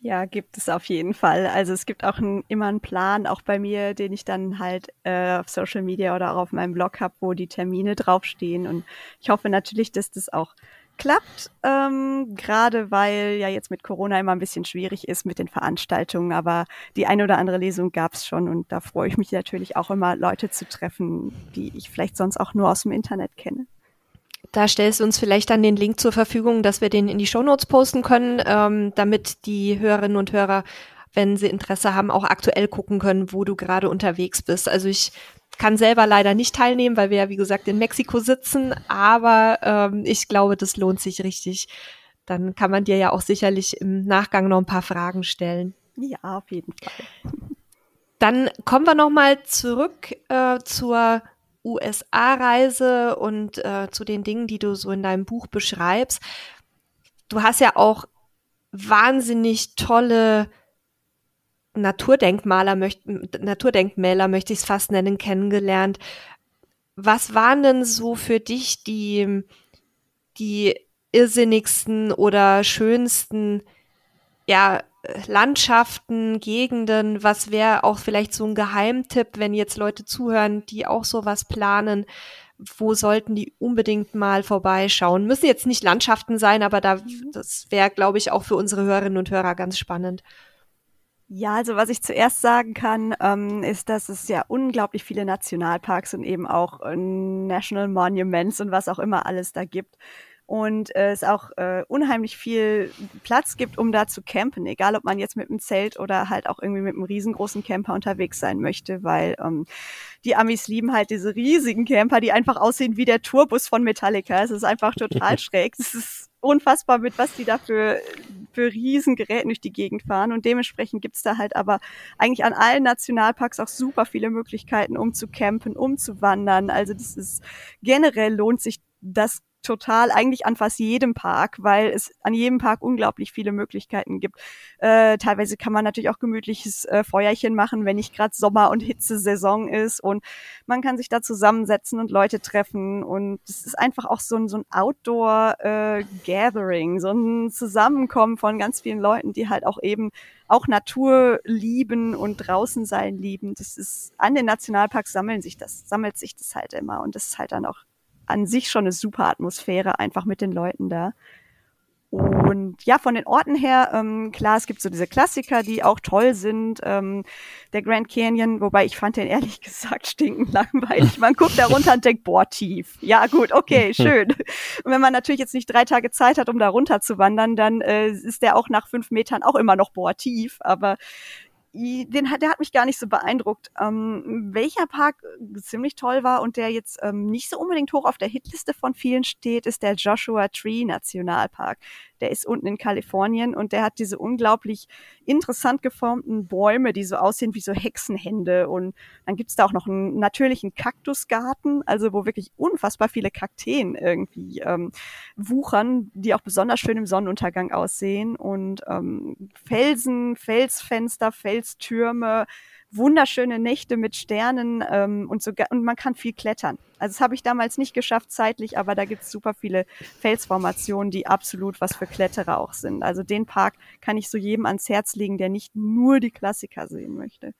Ja, gibt es auf jeden Fall. Also es gibt auch ein, immer einen Plan, auch bei mir, den ich dann halt äh, auf Social Media oder auch auf meinem Blog habe, wo die Termine draufstehen. Und ich hoffe natürlich, dass das auch klappt, ähm, gerade weil ja jetzt mit Corona immer ein bisschen schwierig ist mit den Veranstaltungen, aber die eine oder andere Lesung gab es schon und da freue ich mich natürlich auch immer, Leute zu treffen, die ich vielleicht sonst auch nur aus dem Internet kenne. Da stellst du uns vielleicht dann den Link zur Verfügung, dass wir den in die Shownotes posten können, ähm, damit die Hörerinnen und Hörer, wenn sie Interesse haben, auch aktuell gucken können, wo du gerade unterwegs bist. Also ich kann selber leider nicht teilnehmen, weil wir ja, wie gesagt, in Mexiko sitzen, aber ähm, ich glaube, das lohnt sich richtig. Dann kann man dir ja auch sicherlich im Nachgang noch ein paar Fragen stellen. Ja, auf jeden Fall. Dann kommen wir noch mal zurück äh, zur USA-Reise und äh, zu den Dingen, die du so in deinem Buch beschreibst. Du hast ja auch wahnsinnig tolle Naturdenkmaler möcht, Naturdenkmäler möchte ich es fast nennen, kennengelernt. Was waren denn so für dich die, die irrsinnigsten oder schönsten ja, Landschaften, Gegenden, was wäre auch vielleicht so ein Geheimtipp, wenn jetzt Leute zuhören, die auch sowas planen, wo sollten die unbedingt mal vorbeischauen? Müssen jetzt nicht Landschaften sein, aber da, das wäre, glaube ich, auch für unsere Hörerinnen und Hörer ganz spannend. Ja, also was ich zuerst sagen kann, ähm, ist, dass es ja unglaublich viele Nationalparks und eben auch äh, National Monuments und was auch immer alles da gibt und äh, es auch äh, unheimlich viel Platz gibt, um da zu campen, egal ob man jetzt mit einem Zelt oder halt auch irgendwie mit einem riesengroßen Camper unterwegs sein möchte, weil ähm, die Amis lieben halt diese riesigen Camper, die einfach aussehen wie der Tourbus von Metallica. Es ist einfach total schräg. Es ist unfassbar, mit was die da für, für Riesengeräten durch die Gegend fahren. Und dementsprechend gibt's da halt aber eigentlich an allen Nationalparks auch super viele Möglichkeiten, um zu campen, um zu wandern. Also das ist generell lohnt sich das total eigentlich an fast jedem Park, weil es an jedem Park unglaublich viele Möglichkeiten gibt. Äh, teilweise kann man natürlich auch gemütliches äh, Feuerchen machen, wenn nicht gerade Sommer- und Hitzesaison ist und man kann sich da zusammensetzen und Leute treffen und es ist einfach auch so ein, so ein Outdoor-Gathering, äh, so ein Zusammenkommen von ganz vielen Leuten, die halt auch eben auch Natur lieben und draußen sein lieben. Das ist an den Nationalparks sammeln sich das, sammelt sich das halt immer und das ist halt dann auch an sich schon eine super Atmosphäre einfach mit den Leuten da. Und ja, von den Orten her, ähm, klar, es gibt so diese Klassiker, die auch toll sind. Ähm, der Grand Canyon, wobei ich fand den ehrlich gesagt stinkend langweilig. Man guckt da runter und denkt, boah, tief. Ja, gut, okay, schön. Und wenn man natürlich jetzt nicht drei Tage Zeit hat, um da runter zu wandern, dann äh, ist der auch nach fünf Metern auch immer noch boah, tief. Aber den hat, der hat mich gar nicht so beeindruckt. Ähm, welcher Park äh, ziemlich toll war und der jetzt ähm, nicht so unbedingt hoch auf der Hitliste von vielen steht, ist der Joshua Tree Nationalpark der ist unten in Kalifornien und der hat diese unglaublich interessant geformten Bäume, die so aussehen wie so Hexenhände. Und dann gibt's da auch noch einen natürlichen Kaktusgarten, also wo wirklich unfassbar viele Kakteen irgendwie ähm, wuchern, die auch besonders schön im Sonnenuntergang aussehen. Und ähm, Felsen, Felsfenster, Felstürme, wunderschöne Nächte mit Sternen ähm, und, so, und man kann viel klettern. Also das habe ich damals nicht geschafft zeitlich, aber da gibt es super viele Felsformationen, die absolut was für Kletterer auch sind. Also den Park kann ich so jedem ans Herz legen, der nicht nur die Klassiker sehen möchte.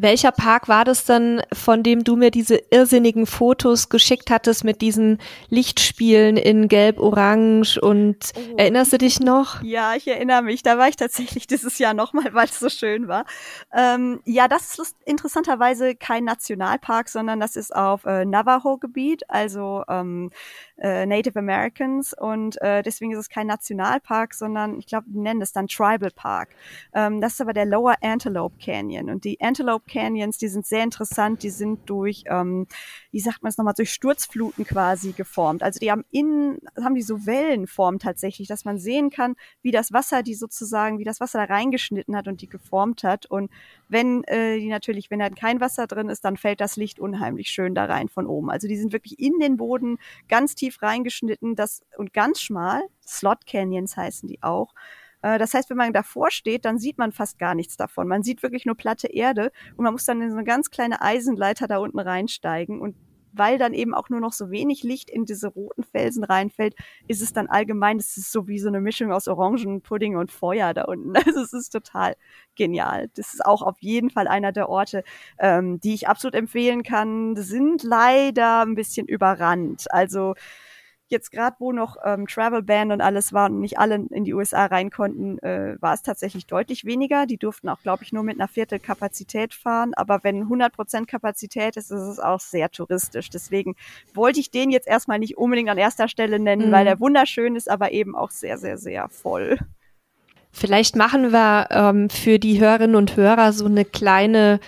Welcher Park war das denn, von dem du mir diese irrsinnigen Fotos geschickt hattest mit diesen Lichtspielen in Gelb, Orange und oh. erinnerst du dich noch? Ja, ich erinnere mich. Da war ich tatsächlich dieses Jahr nochmal, weil es so schön war. Ähm, ja, das ist interessanterweise kein Nationalpark, sondern das ist auf äh, Navajo-Gebiet, also ähm, äh, Native Americans und äh, deswegen ist es kein Nationalpark, sondern ich glaube, die nennen es dann Tribal Park. Ähm, das ist aber der Lower Antelope Canyon und die Antelope Canyons, die sind sehr interessant, die sind durch, ähm, wie sagt man es nochmal, durch Sturzfluten quasi geformt. Also die haben innen, haben die so Wellenform tatsächlich, dass man sehen kann, wie das Wasser die sozusagen, wie das Wasser da reingeschnitten hat und die geformt hat und wenn äh, die natürlich, wenn da kein Wasser drin ist, dann fällt das Licht unheimlich schön da rein von oben. Also die sind wirklich in den Boden ganz tief reingeschnitten, das und ganz schmal. Slot Canyons heißen die auch. Äh, das heißt, wenn man davor steht, dann sieht man fast gar nichts davon. Man sieht wirklich nur platte Erde und man muss dann in so eine ganz kleine Eisenleiter da unten reinsteigen und weil dann eben auch nur noch so wenig Licht in diese roten Felsen reinfällt, ist es dann allgemein, es ist so wie so eine Mischung aus Orangenpudding und Feuer da unten. Also es ist total genial. Das ist auch auf jeden Fall einer der Orte, ähm, die ich absolut empfehlen kann. Sind leider ein bisschen überrannt. Also jetzt gerade, wo noch ähm, Travel Ban und alles war und nicht alle in die USA rein konnten, äh, war es tatsächlich deutlich weniger. Die durften auch, glaube ich, nur mit einer Viertel Kapazität fahren. Aber wenn 100 Prozent Kapazität ist, ist es auch sehr touristisch. Deswegen wollte ich den jetzt erstmal nicht unbedingt an erster Stelle nennen, mhm. weil er wunderschön ist, aber eben auch sehr, sehr, sehr voll. Vielleicht machen wir ähm, für die Hörerinnen und Hörer so eine kleine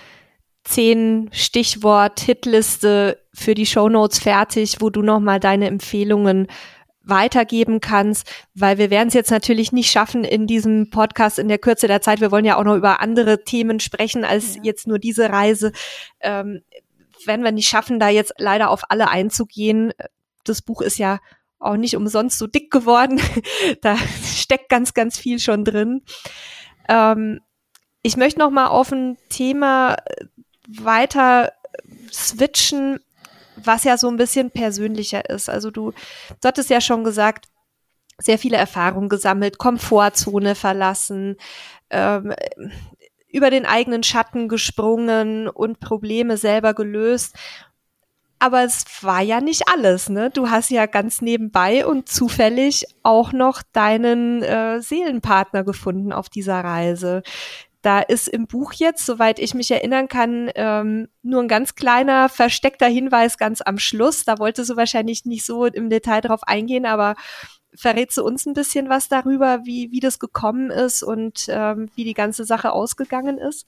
zehn Stichwort Hitliste für die Show Notes fertig, wo du nochmal deine Empfehlungen weitergeben kannst, weil wir werden es jetzt natürlich nicht schaffen in diesem Podcast in der Kürze der Zeit. Wir wollen ja auch noch über andere Themen sprechen als ja. jetzt nur diese Reise. Ähm, werden wir nicht schaffen, da jetzt leider auf alle einzugehen. Das Buch ist ja auch nicht umsonst so dick geworden. da steckt ganz, ganz viel schon drin. Ähm, ich möchte noch mal auf ein Thema weiter switchen, was ja so ein bisschen persönlicher ist. Also du, du hattest ja schon gesagt, sehr viele Erfahrungen gesammelt, Komfortzone verlassen, ähm, über den eigenen Schatten gesprungen und Probleme selber gelöst. Aber es war ja nicht alles, ne? Du hast ja ganz nebenbei und zufällig auch noch deinen äh, Seelenpartner gefunden auf dieser Reise. Da ist im Buch jetzt, soweit ich mich erinnern kann, ähm, nur ein ganz kleiner versteckter Hinweis ganz am Schluss. Da wollte du wahrscheinlich nicht so im Detail drauf eingehen, aber verrätst du uns ein bisschen was darüber, wie, wie das gekommen ist und ähm, wie die ganze Sache ausgegangen ist?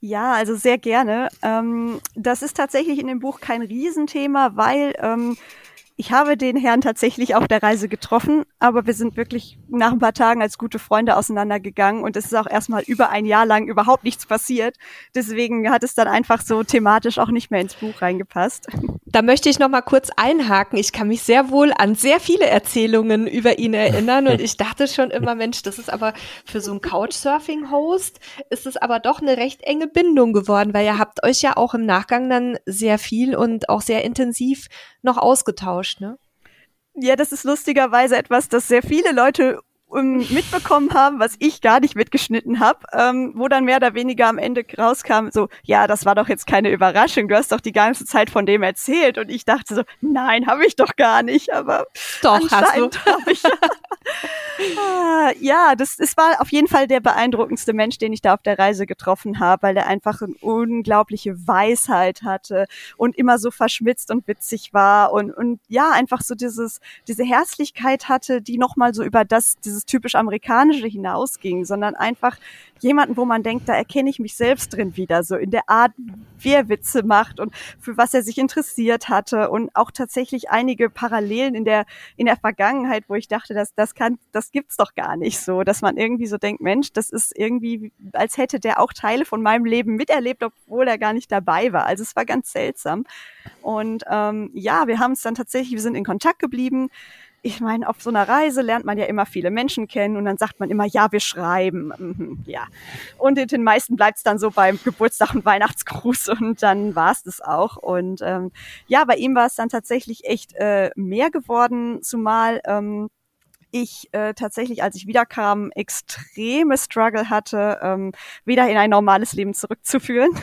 Ja, also sehr gerne. Ähm, das ist tatsächlich in dem Buch kein Riesenthema, weil ähm, ich habe den Herrn tatsächlich auf der Reise getroffen, aber wir sind wirklich nach ein paar Tagen als gute Freunde auseinandergegangen und es ist auch erstmal über ein Jahr lang überhaupt nichts passiert. Deswegen hat es dann einfach so thematisch auch nicht mehr ins Buch reingepasst. Da möchte ich noch mal kurz einhaken. Ich kann mich sehr wohl an sehr viele Erzählungen über ihn erinnern und ich dachte schon immer, Mensch, das ist aber für so einen Couchsurfing-Host ist es aber doch eine recht enge Bindung geworden, weil ihr habt euch ja auch im Nachgang dann sehr viel und auch sehr intensiv noch ausgetauscht, ne? Ja, das ist lustigerweise etwas, das sehr viele Leute mitbekommen haben, was ich gar nicht mitgeschnitten habe, ähm, wo dann mehr oder weniger am Ende rauskam, so, ja, das war doch jetzt keine Überraschung, du hast doch die ganze Zeit von dem erzählt und ich dachte so, nein, habe ich doch gar nicht, aber doch, hast du. Ich, ah, ja, das, das war auf jeden Fall der beeindruckendste Mensch, den ich da auf der Reise getroffen habe, weil er einfach eine unglaubliche Weisheit hatte und immer so verschmitzt und witzig war und, und ja, einfach so dieses, diese Herzlichkeit hatte, die nochmal so über das, dieses dieses typisch amerikanische hinausging, sondern einfach jemanden, wo man denkt, da erkenne ich mich selbst drin wieder, so in der Art, wie er Witze macht und für was er sich interessiert hatte und auch tatsächlich einige Parallelen in der in der Vergangenheit, wo ich dachte, dass das kann, das gibt's doch gar nicht so, dass man irgendwie so denkt, Mensch, das ist irgendwie, als hätte der auch Teile von meinem Leben miterlebt, obwohl er gar nicht dabei war. Also es war ganz seltsam. Und ähm, ja, wir haben es dann tatsächlich, wir sind in Kontakt geblieben ich meine, auf so einer Reise lernt man ja immer viele Menschen kennen und dann sagt man immer, ja, wir schreiben. Mhm, ja. Und in den meisten bleibt es dann so beim Geburtstag und Weihnachtsgruß und dann war es das auch. Und ähm, ja, bei ihm war es dann tatsächlich echt äh, mehr geworden, zumal ähm, ich äh, tatsächlich, als ich wiederkam, extreme Struggle hatte, ähm, wieder in ein normales Leben zurückzuführen.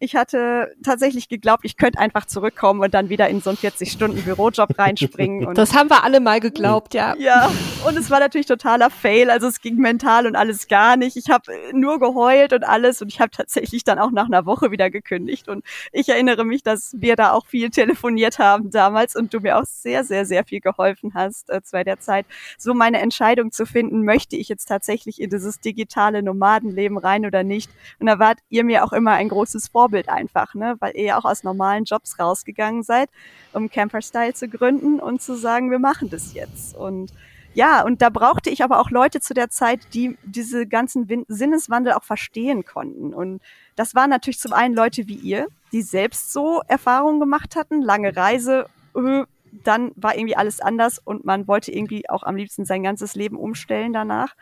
Ich hatte tatsächlich geglaubt, ich könnte einfach zurückkommen und dann wieder in so einen 40-Stunden-Bürojob reinspringen. Und das haben wir alle mal geglaubt, ja. Ja, und es war natürlich totaler Fail. Also es ging mental und alles gar nicht. Ich habe nur geheult und alles und ich habe tatsächlich dann auch nach einer Woche wieder gekündigt. Und ich erinnere mich, dass wir da auch viel telefoniert haben damals und du mir auch sehr, sehr, sehr viel geholfen hast äh, zu der Zeit. So so meine Entscheidung zu finden, möchte ich jetzt tatsächlich in dieses digitale Nomadenleben rein oder nicht. Und da wart ihr mir auch immer ein großes Vorbild einfach, ne? weil ihr ja auch aus normalen Jobs rausgegangen seid, um Camper Style zu gründen und zu sagen, wir machen das jetzt. Und ja, und da brauchte ich aber auch Leute zu der Zeit, die diese ganzen Win Sinneswandel auch verstehen konnten. Und das waren natürlich zum einen Leute wie ihr, die selbst so Erfahrungen gemacht hatten, lange Reise, äh, dann war irgendwie alles anders und man wollte irgendwie auch am liebsten sein ganzes Leben umstellen danach.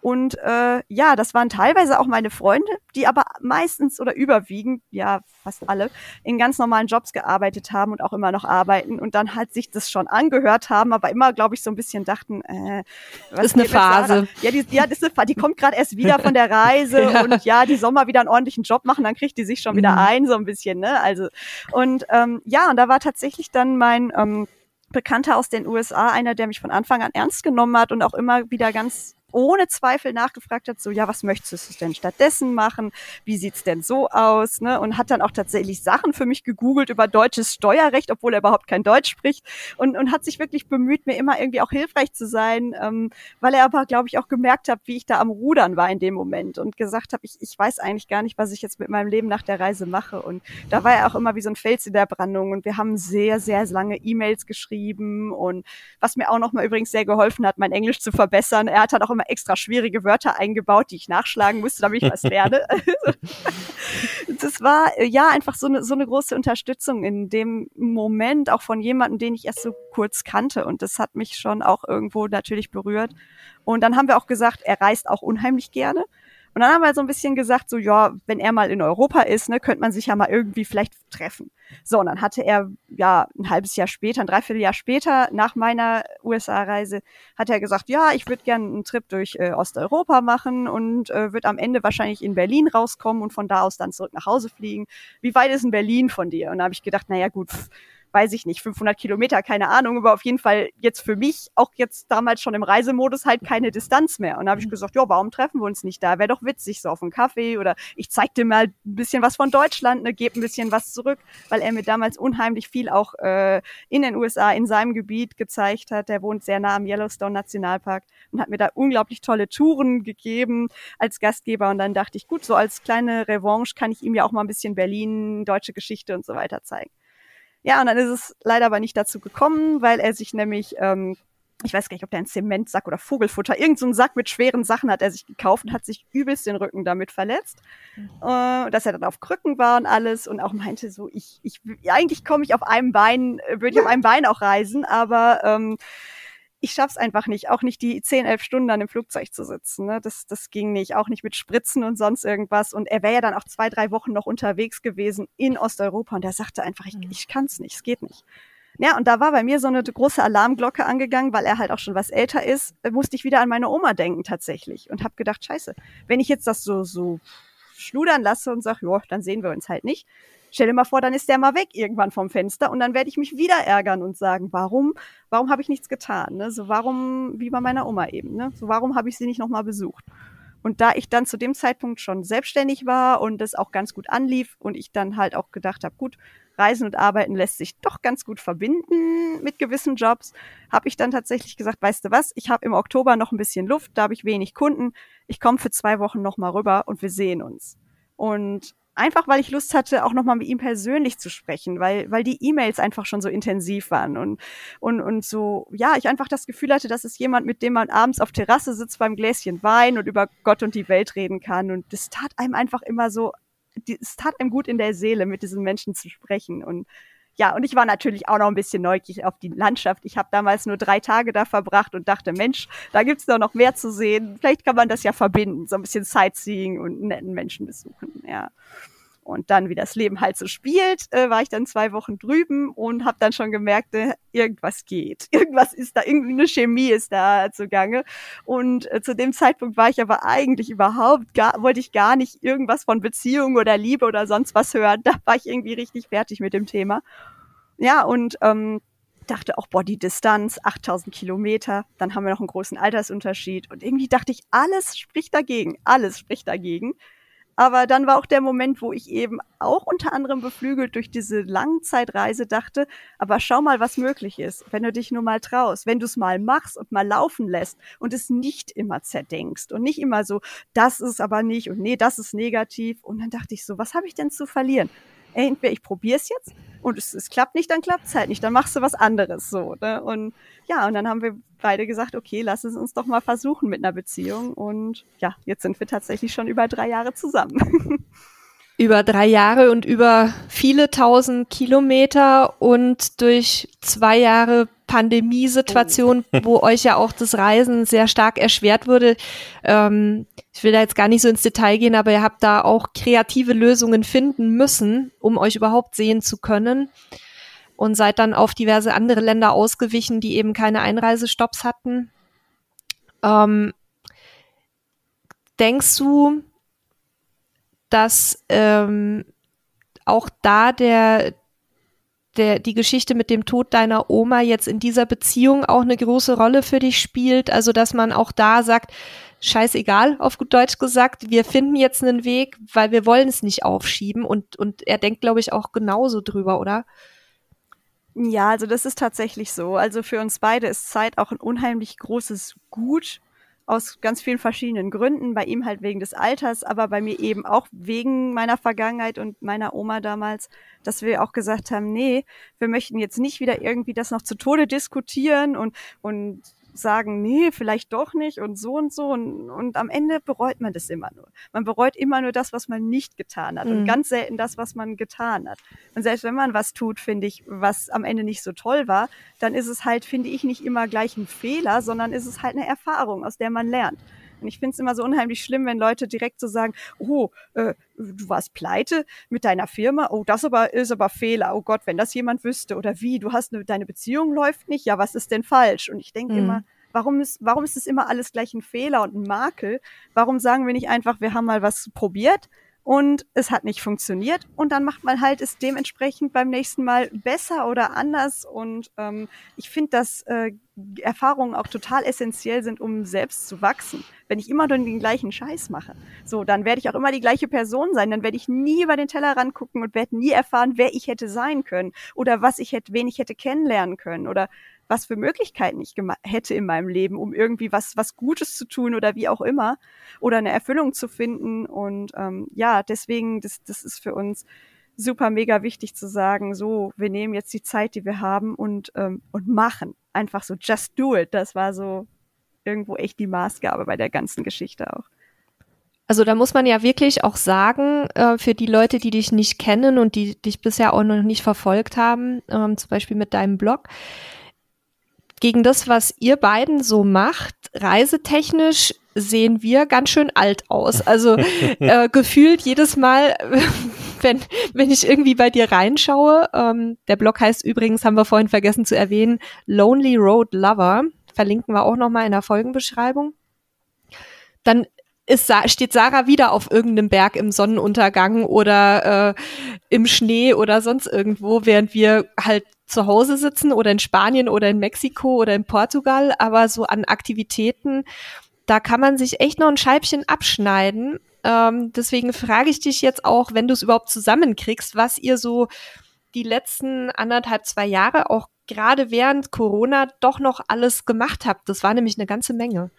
Und äh, ja, das waren teilweise auch meine Freunde, die aber meistens oder überwiegend, ja, fast alle, in ganz normalen Jobs gearbeitet haben und auch immer noch arbeiten und dann halt sich das schon angehört haben, aber immer, glaube ich, so ein bisschen dachten, äh, was ist eine Phase. Ja, die, ja, das ist eine Phase. Die kommt gerade erst wieder von der Reise ja. und ja, die soll mal wieder einen ordentlichen Job machen, dann kriegt die sich schon wieder mhm. ein, so ein bisschen, ne? Also, und ähm, ja, und da war tatsächlich dann mein ähm, Bekannter aus den USA, einer, der mich von Anfang an ernst genommen hat und auch immer wieder ganz ohne Zweifel nachgefragt hat, so, ja, was möchtest du denn stattdessen machen? Wie sieht's denn so aus? Ne? Und hat dann auch tatsächlich Sachen für mich gegoogelt über deutsches Steuerrecht, obwohl er überhaupt kein Deutsch spricht und, und hat sich wirklich bemüht, mir immer irgendwie auch hilfreich zu sein, ähm, weil er aber, glaube ich, auch gemerkt hat, wie ich da am Rudern war in dem Moment und gesagt habe, ich, ich weiß eigentlich gar nicht, was ich jetzt mit meinem Leben nach der Reise mache. Und da war er auch immer wie so ein Fels in der Brandung und wir haben sehr, sehr lange E-Mails geschrieben und was mir auch nochmal übrigens sehr geholfen hat, mein Englisch zu verbessern. Er hat dann auch immer extra schwierige Wörter eingebaut, die ich nachschlagen musste, damit ich was lerne. das war ja einfach so eine, so eine große Unterstützung in dem Moment, auch von jemandem, den ich erst so kurz kannte. Und das hat mich schon auch irgendwo natürlich berührt. Und dann haben wir auch gesagt, er reist auch unheimlich gerne. Und dann haben wir so ein bisschen gesagt, so ja, wenn er mal in Europa ist, ne, könnte man sich ja mal irgendwie vielleicht treffen. So, und dann hatte er ja ein halbes Jahr später, ein Dreivierteljahr später nach meiner USA-Reise, hat er gesagt, ja, ich würde gerne einen Trip durch äh, Osteuropa machen und äh, wird am Ende wahrscheinlich in Berlin rauskommen und von da aus dann zurück nach Hause fliegen. Wie weit ist in Berlin von dir? Und da habe ich gedacht, naja gut, pff, weiß ich nicht, 500 Kilometer, keine Ahnung, aber auf jeden Fall jetzt für mich, auch jetzt damals schon im Reisemodus, halt keine Distanz mehr. Und da habe ich mhm. gesagt, ja, warum treffen wir uns nicht da? Wäre doch witzig, so auf einen Kaffee oder ich zeig dir mal ein bisschen was von Deutschland, ne, gebe ein bisschen was zurück, weil er mir damals unheimlich viel auch äh, in den USA, in seinem Gebiet gezeigt hat. Der wohnt sehr nah am Yellowstone Nationalpark und hat mir da unglaublich tolle Touren gegeben als Gastgeber. Und dann dachte ich, gut, so als kleine Revanche kann ich ihm ja auch mal ein bisschen Berlin, deutsche Geschichte und so weiter zeigen. Ja, und dann ist es leider aber nicht dazu gekommen, weil er sich nämlich, ähm, ich weiß gar nicht, ob der einen Zementsack oder Vogelfutter, irgendeinen so Sack mit schweren Sachen hat er sich gekauft und hat sich übelst den Rücken damit verletzt. Mhm. Äh, dass er dann auf Krücken war und alles und auch meinte so, ich, ich, eigentlich komme ich auf einem Bein, äh, würde ich auf einem Bein auch reisen, aber ähm, ich schaff's einfach nicht, auch nicht die 10, 11 Stunden dann im Flugzeug zu sitzen. Ne? Das, das ging nicht, auch nicht mit Spritzen und sonst irgendwas. Und er wäre ja dann auch zwei, drei Wochen noch unterwegs gewesen in Osteuropa und er sagte einfach, ich, mhm. ich kann's nicht, es geht nicht. Ja, und da war bei mir so eine große Alarmglocke angegangen, weil er halt auch schon was älter ist, äh, musste ich wieder an meine Oma denken tatsächlich und habe gedacht, scheiße, wenn ich jetzt das so so schludern lasse und sag, ja, dann sehen wir uns halt nicht, Stell dir mal vor, dann ist der mal weg irgendwann vom Fenster und dann werde ich mich wieder ärgern und sagen, warum, warum habe ich nichts getan? Ne? So warum, wie bei meiner Oma eben, ne? So warum habe ich sie nicht nochmal besucht? Und da ich dann zu dem Zeitpunkt schon selbstständig war und es auch ganz gut anlief und ich dann halt auch gedacht habe, gut, Reisen und Arbeiten lässt sich doch ganz gut verbinden mit gewissen Jobs, habe ich dann tatsächlich gesagt, weißt du was, ich habe im Oktober noch ein bisschen Luft, da habe ich wenig Kunden, ich komme für zwei Wochen nochmal rüber und wir sehen uns. Und einfach weil ich Lust hatte, auch nochmal mit ihm persönlich zu sprechen, weil, weil die E-Mails einfach schon so intensiv waren und, und, und so, ja, ich einfach das Gefühl hatte, dass es jemand, mit dem man abends auf Terrasse sitzt beim Gläschen Wein und über Gott und die Welt reden kann. Und das tat einem einfach immer so, es tat einem gut in der Seele, mit diesen Menschen zu sprechen. Und ja, und ich war natürlich auch noch ein bisschen neugierig auf die Landschaft. Ich habe damals nur drei Tage da verbracht und dachte, Mensch, da gibt's doch noch mehr zu sehen. Vielleicht kann man das ja verbinden, so ein bisschen Sightseeing und netten Menschen besuchen. Ja. Und dann, wie das Leben halt so spielt, äh, war ich dann zwei Wochen drüben und habe dann schon gemerkt, äh, irgendwas geht. Irgendwas ist da, irgendeine Chemie ist da zugange. Und äh, zu dem Zeitpunkt war ich aber eigentlich überhaupt gar, wollte ich gar nicht irgendwas von Beziehung oder Liebe oder sonst was hören. Da war ich irgendwie richtig fertig mit dem Thema. Ja, und ähm, dachte auch, boah, die Distanz, 8000 Kilometer, dann haben wir noch einen großen Altersunterschied. Und irgendwie dachte ich, alles spricht dagegen, alles spricht dagegen. Aber dann war auch der Moment, wo ich eben auch unter anderem beflügelt durch diese Langzeitreise dachte, aber schau mal, was möglich ist, wenn du dich nur mal traust, wenn du es mal machst und mal laufen lässt und es nicht immer zerdenkst und nicht immer so, das ist aber nicht und nee, das ist negativ. Und dann dachte ich so, was habe ich denn zu verlieren? Entweder ich probiere es jetzt und es, es klappt nicht, dann klappt es halt nicht, dann machst du was anderes so. Ne? Und ja, und dann haben wir beide gesagt, okay, lass es uns doch mal versuchen mit einer Beziehung. Und ja, jetzt sind wir tatsächlich schon über drei Jahre zusammen. über drei Jahre und über viele tausend Kilometer und durch zwei Jahre Pandemiesituation, oh. wo euch ja auch das Reisen sehr stark erschwert wurde. Ähm, ich will da jetzt gar nicht so ins Detail gehen, aber ihr habt da auch kreative Lösungen finden müssen, um euch überhaupt sehen zu können. Und seid dann auf diverse andere Länder ausgewichen, die eben keine Einreisestopps hatten. Ähm, denkst du, dass ähm, auch da der, der, die Geschichte mit dem Tod deiner Oma jetzt in dieser Beziehung auch eine große Rolle für dich spielt? Also, dass man auch da sagt, scheißegal, auf gut Deutsch gesagt, wir finden jetzt einen Weg, weil wir wollen es nicht aufschieben und, und er denkt, glaube ich, auch genauso drüber, oder? Ja, also das ist tatsächlich so. Also für uns beide ist Zeit auch ein unheimlich großes Gut, aus ganz vielen verschiedenen Gründen. Bei ihm halt wegen des Alters, aber bei mir eben auch wegen meiner Vergangenheit und meiner Oma damals, dass wir auch gesagt haben, nee, wir möchten jetzt nicht wieder irgendwie das noch zu Tode diskutieren und, und sagen, nee, vielleicht doch nicht und so und so. Und, und am Ende bereut man das immer nur. Man bereut immer nur das, was man nicht getan hat mhm. und ganz selten das, was man getan hat. Und selbst wenn man was tut, finde ich, was am Ende nicht so toll war, dann ist es halt, finde ich, nicht immer gleich ein Fehler, sondern ist es halt eine Erfahrung, aus der man lernt. Und ich finde es immer so unheimlich schlimm, wenn Leute direkt so sagen, oh, äh, du warst pleite mit deiner Firma, oh, das aber ist aber Fehler, oh Gott, wenn das jemand wüsste oder wie, du hast eine, deine Beziehung läuft nicht, ja, was ist denn falsch? Und ich denke mhm. immer, warum ist, warum ist es immer alles gleich ein Fehler und ein Makel? Warum sagen wir nicht einfach, wir haben mal was probiert, und es hat nicht funktioniert. Und dann macht man halt es dementsprechend beim nächsten Mal besser oder anders. Und ähm, ich finde, dass äh, Erfahrungen auch total essentiell sind, um selbst zu wachsen. Wenn ich immer nur den gleichen Scheiß mache, so, dann werde ich auch immer die gleiche Person sein, dann werde ich nie über den Teller rangucken und werde nie erfahren, wer ich hätte sein können oder was ich hätte, wen ich hätte kennenlernen können oder was für Möglichkeiten ich hätte in meinem Leben, um irgendwie was, was Gutes zu tun oder wie auch immer oder eine Erfüllung zu finden. Und ähm, ja, deswegen, das, das ist für uns super mega wichtig zu sagen, so, wir nehmen jetzt die Zeit, die wir haben und, ähm, und machen. Einfach so, just do it. Das war so irgendwo echt die Maßgabe bei der ganzen Geschichte auch. Also da muss man ja wirklich auch sagen, äh, für die Leute, die dich nicht kennen und die dich bisher auch noch nicht verfolgt haben, ähm, zum Beispiel mit deinem Blog, gegen das, was ihr beiden so macht, reisetechnisch sehen wir ganz schön alt aus. Also äh, gefühlt jedes Mal, wenn, wenn ich irgendwie bei dir reinschaue, ähm, der Blog heißt übrigens, haben wir vorhin vergessen zu erwähnen, Lonely Road Lover, verlinken wir auch nochmal in der Folgenbeschreibung, dann ist, steht Sarah wieder auf irgendeinem Berg im Sonnenuntergang oder äh, im Schnee oder sonst irgendwo, während wir halt zu Hause sitzen oder in Spanien oder in Mexiko oder in Portugal, aber so an Aktivitäten, da kann man sich echt noch ein Scheibchen abschneiden. Ähm, deswegen frage ich dich jetzt auch, wenn du es überhaupt zusammenkriegst, was ihr so die letzten anderthalb, zwei Jahre auch gerade während Corona doch noch alles gemacht habt. Das war nämlich eine ganze Menge.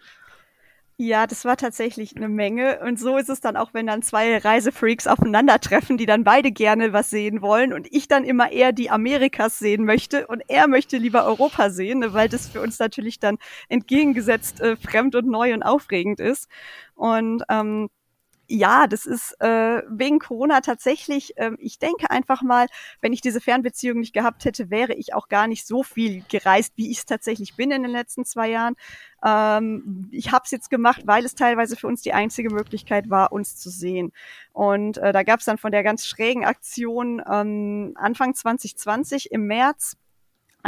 Ja, das war tatsächlich eine Menge. Und so ist es dann auch, wenn dann zwei Reisefreaks aufeinandertreffen, die dann beide gerne was sehen wollen und ich dann immer eher die Amerikas sehen möchte und er möchte lieber Europa sehen, ne, weil das für uns natürlich dann entgegengesetzt äh, fremd und neu und aufregend ist. Und ähm, ja, das ist äh, wegen Corona tatsächlich, äh, ich denke einfach mal, wenn ich diese Fernbeziehung nicht gehabt hätte, wäre ich auch gar nicht so viel gereist, wie ich es tatsächlich bin in den letzten zwei Jahren. Ähm, ich habe es jetzt gemacht, weil es teilweise für uns die einzige Möglichkeit war, uns zu sehen. Und äh, da gab es dann von der ganz schrägen Aktion ähm, Anfang 2020 im März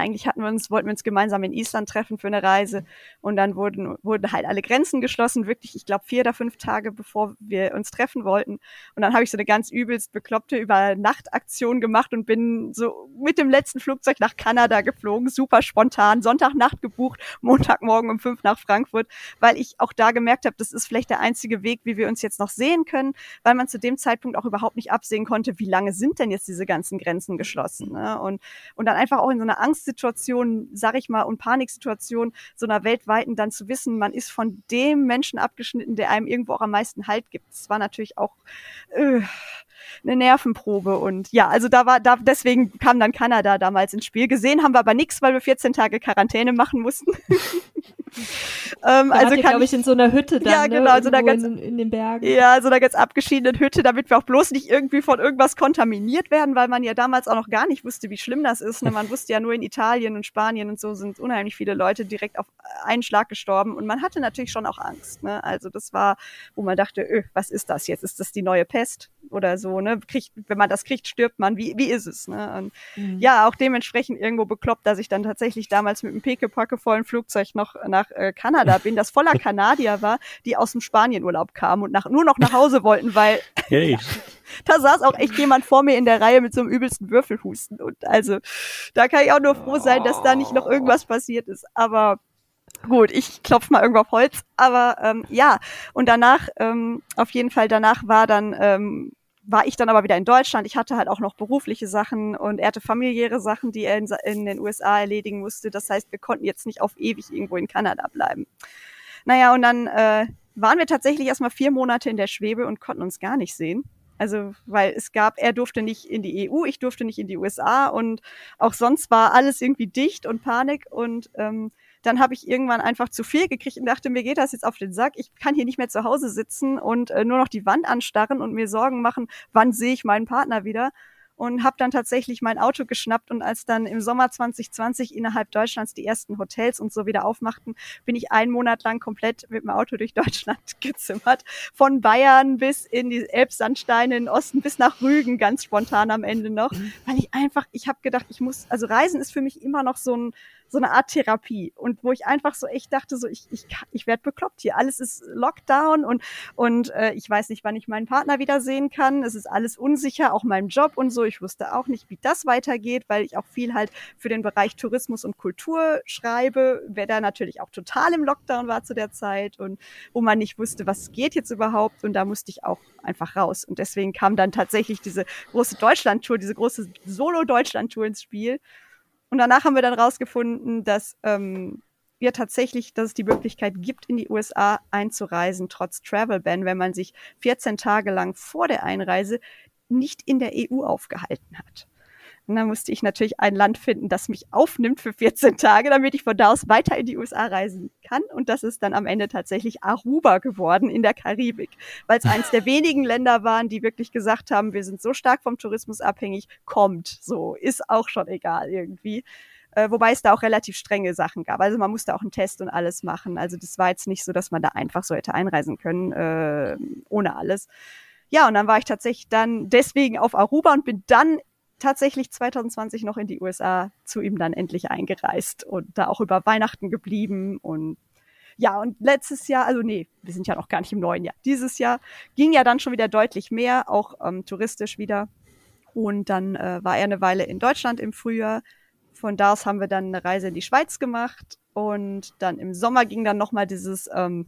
eigentlich hatten wir uns, wollten wir uns gemeinsam in Island treffen für eine Reise und dann wurden, wurden halt alle Grenzen geschlossen, wirklich, ich glaube, vier oder fünf Tage bevor wir uns treffen wollten. Und dann habe ich so eine ganz übelst bekloppte Übernachtaktion gemacht und bin so mit dem letzten Flugzeug nach Kanada geflogen, super spontan, Sonntagnacht gebucht, Montagmorgen um fünf nach Frankfurt, weil ich auch da gemerkt habe, das ist vielleicht der einzige Weg, wie wir uns jetzt noch sehen können, weil man zu dem Zeitpunkt auch überhaupt nicht absehen konnte, wie lange sind denn jetzt diese ganzen Grenzen geschlossen. Ne? Und, und dann einfach auch in so einer Angst Angstsituation, sag ich mal, und Paniksituation so einer weltweiten dann zu wissen, man ist von dem Menschen abgeschnitten, der einem irgendwo auch am meisten Halt gibt. Das war natürlich auch äh, eine Nervenprobe und ja, also da war da deswegen kam dann Kanada damals ins Spiel. Gesehen haben wir aber nichts, weil wir 14 Tage Quarantäne machen mussten. ähm, also glaube ich in so einer Hütte dann, ja ne? genau, also da ganz in, in, den Bergen. Ja, so einer ganz abgeschiedenen Hütte, damit wir auch bloß nicht irgendwie von irgendwas kontaminiert werden, weil man ja damals auch noch gar nicht wusste, wie schlimm das ist. Ne? Man wusste ja nur in Italien und Spanien und so sind unheimlich viele Leute direkt auf einen Schlag gestorben und man hatte natürlich schon auch Angst. Ne? Also das war, wo man dachte, öh, was ist das jetzt? Ist das die neue Pest oder so? Ne? Kriegt, wenn man das kriegt, stirbt man. Wie, wie ist es? Ne? Und mhm. Ja, auch dementsprechend irgendwo bekloppt, dass ich dann tatsächlich damals mit einem Pekepacke vollen Flugzeug noch nach äh, Kanada bin, das voller Kanadier war, die aus dem Spanienurlaub kamen und nach, nur noch nach Hause wollten, weil hey. da saß auch echt jemand vor mir in der Reihe mit so einem übelsten Würfelhusten. Und also da kann ich auch nur froh sein, dass da nicht noch irgendwas passiert ist. Aber gut, ich klopf mal irgendwo auf Holz. Aber ähm, ja, und danach, ähm, auf jeden Fall danach war dann ähm, war ich dann aber wieder in Deutschland. Ich hatte halt auch noch berufliche Sachen und er hatte familiäre Sachen, die er in, in, den USA erledigen musste. Das heißt, wir konnten jetzt nicht auf ewig irgendwo in Kanada bleiben. Naja, und dann äh, waren wir tatsächlich erstmal vier Monate in der Schwebe und konnten uns gar nicht sehen. Also, weil es gab, er durfte nicht in die EU, ich durfte nicht in die USA und auch sonst war alles irgendwie dicht und Panik und ähm, dann habe ich irgendwann einfach zu viel gekriegt und dachte, mir geht das jetzt auf den Sack. Ich kann hier nicht mehr zu Hause sitzen und äh, nur noch die Wand anstarren und mir Sorgen machen, wann sehe ich meinen Partner wieder. und habe dann tatsächlich mein Auto geschnappt und als dann im Sommer 2020 innerhalb Deutschlands die ersten Hotels und so wieder aufmachten, bin ich einen Monat lang komplett mit dem Auto durch Deutschland gezimmert. Von Bayern bis in die Elbsandsteine in den Osten bis nach Rügen ganz spontan am Ende noch, mhm. weil ich einfach, ich habe gedacht, ich muss, also Reisen ist für mich immer noch so ein so eine Art Therapie und wo ich einfach so echt dachte, so ich, ich, ich werde bekloppt hier. Alles ist Lockdown und, und äh, ich weiß nicht, wann ich meinen Partner wiedersehen kann. Es ist alles unsicher, auch meinem Job und so. Ich wusste auch nicht, wie das weitergeht, weil ich auch viel halt für den Bereich Tourismus und Kultur schreibe, wer da natürlich auch total im Lockdown war zu der Zeit und wo man nicht wusste, was geht jetzt überhaupt. Und da musste ich auch einfach raus. Und deswegen kam dann tatsächlich diese große Deutschland-Tour, diese große Solo-Deutschland-Tour ins Spiel. Und danach haben wir dann rausgefunden, dass ähm, wir tatsächlich, dass es die Möglichkeit gibt, in die USA einzureisen, trotz Travel Ban, wenn man sich 14 Tage lang vor der Einreise nicht in der EU aufgehalten hat. Und dann musste ich natürlich ein Land finden, das mich aufnimmt für 14 Tage, damit ich von da aus weiter in die USA reisen kann. Und das ist dann am Ende tatsächlich Aruba geworden in der Karibik, weil es eines der wenigen Länder waren, die wirklich gesagt haben, wir sind so stark vom Tourismus abhängig, kommt so, ist auch schon egal irgendwie. Äh, wobei es da auch relativ strenge Sachen gab. Also man musste auch einen Test und alles machen. Also das war jetzt nicht so, dass man da einfach so hätte einreisen können, äh, ohne alles. Ja, und dann war ich tatsächlich dann deswegen auf Aruba und bin dann tatsächlich 2020 noch in die USA zu ihm dann endlich eingereist und da auch über Weihnachten geblieben und ja, und letztes Jahr, also nee, wir sind ja noch gar nicht im neuen Jahr. Dieses Jahr ging ja dann schon wieder deutlich mehr, auch ähm, touristisch wieder. Und dann äh, war er eine Weile in Deutschland im Frühjahr. Von da aus haben wir dann eine Reise in die Schweiz gemacht. Und dann im Sommer ging dann nochmal dieses ähm,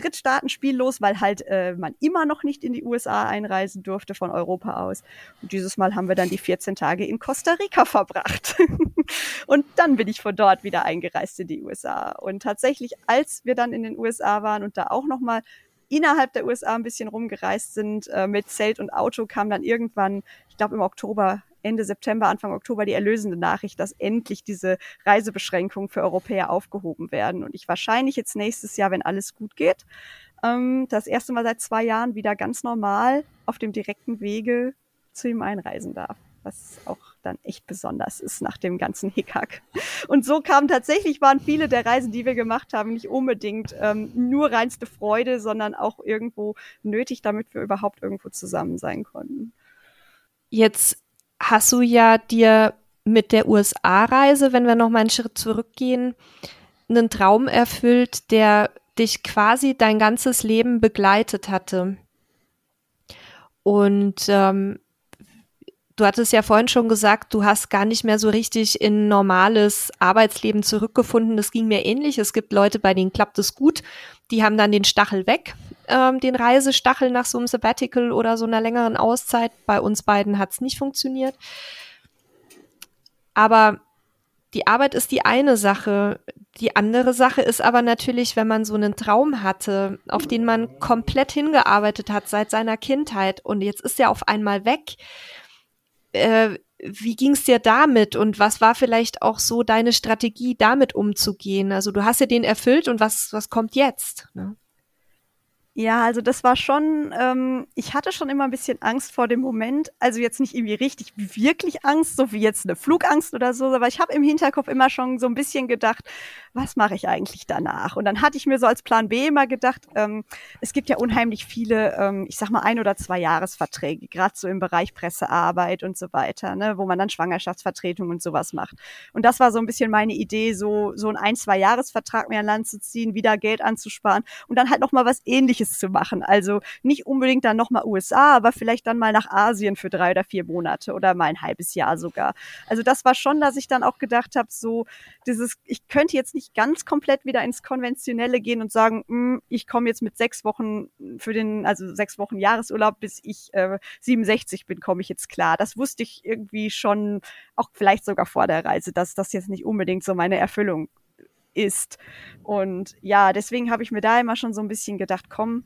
Drittstaatenspiel los, weil halt äh, man immer noch nicht in die USA einreisen durfte von Europa aus. Und dieses Mal haben wir dann die 14 Tage in Costa Rica verbracht. und dann bin ich von dort wieder eingereist in die USA. Und tatsächlich, als wir dann in den USA waren und da auch nochmal innerhalb der USA ein bisschen rumgereist sind äh, mit Zelt und Auto, kam dann irgendwann, ich glaube im Oktober Ende September, Anfang Oktober die erlösende Nachricht, dass endlich diese Reisebeschränkungen für Europäer aufgehoben werden. Und ich wahrscheinlich jetzt nächstes Jahr, wenn alles gut geht, ähm, das erste Mal seit zwei Jahren wieder ganz normal auf dem direkten Wege zu ihm einreisen darf. Was auch dann echt besonders ist nach dem ganzen Hickhack. Und so kamen tatsächlich, waren viele der Reisen, die wir gemacht haben, nicht unbedingt ähm, nur reinste Freude, sondern auch irgendwo nötig, damit wir überhaupt irgendwo zusammen sein konnten. Jetzt hast du ja dir mit der USA-Reise, wenn wir noch mal einen Schritt zurückgehen, einen Traum erfüllt, der dich quasi dein ganzes Leben begleitet hatte. Und ähm, du hattest ja vorhin schon gesagt, du hast gar nicht mehr so richtig in normales Arbeitsleben zurückgefunden. Das ging mir ähnlich. Es gibt Leute, bei denen klappt es gut. Die haben dann den Stachel weg ähm, den Reisestachel nach so einem Sabbatical oder so einer längeren Auszeit. Bei uns beiden hat es nicht funktioniert. Aber die Arbeit ist die eine Sache. Die andere Sache ist aber natürlich, wenn man so einen Traum hatte, auf den man komplett hingearbeitet hat seit seiner Kindheit und jetzt ist er auf einmal weg. Äh, wie ging es dir damit und was war vielleicht auch so deine Strategie, damit umzugehen? Also du hast ja den erfüllt und was, was kommt jetzt? Ne? Ja, also das war schon, ähm, ich hatte schon immer ein bisschen Angst vor dem Moment. Also jetzt nicht irgendwie richtig wirklich Angst, so wie jetzt eine Flugangst oder so, aber ich habe im Hinterkopf immer schon so ein bisschen gedacht, was mache ich eigentlich danach? Und dann hatte ich mir so als Plan B immer gedacht, ähm, es gibt ja unheimlich viele, ähm, ich sag mal, ein oder zwei Jahresverträge, gerade so im Bereich Pressearbeit und so weiter, ne, wo man dann Schwangerschaftsvertretung und sowas macht. Und das war so ein bisschen meine Idee, so, so ein ein, zwei Jahresvertrag mehr an Land zu ziehen, wieder Geld anzusparen und dann halt nochmal was ähnliches ähnliches zu machen. Also nicht unbedingt dann nochmal USA, aber vielleicht dann mal nach Asien für drei oder vier Monate oder mal ein halbes Jahr sogar. Also das war schon, dass ich dann auch gedacht habe, so dieses, ich könnte jetzt nicht ganz komplett wieder ins Konventionelle gehen und sagen, mh, hm, ich komme jetzt mit sechs Wochen für den, also sechs Wochen Jahresurlaub, bis ich äh, 67 bin, komme ich jetzt klar. Das wusste ich irgendwie schon, auch vielleicht sogar vor der Reise, dass das jetzt nicht unbedingt so meine Erfüllung ist. Und ja, deswegen habe ich mir da immer schon so ein bisschen gedacht, komm,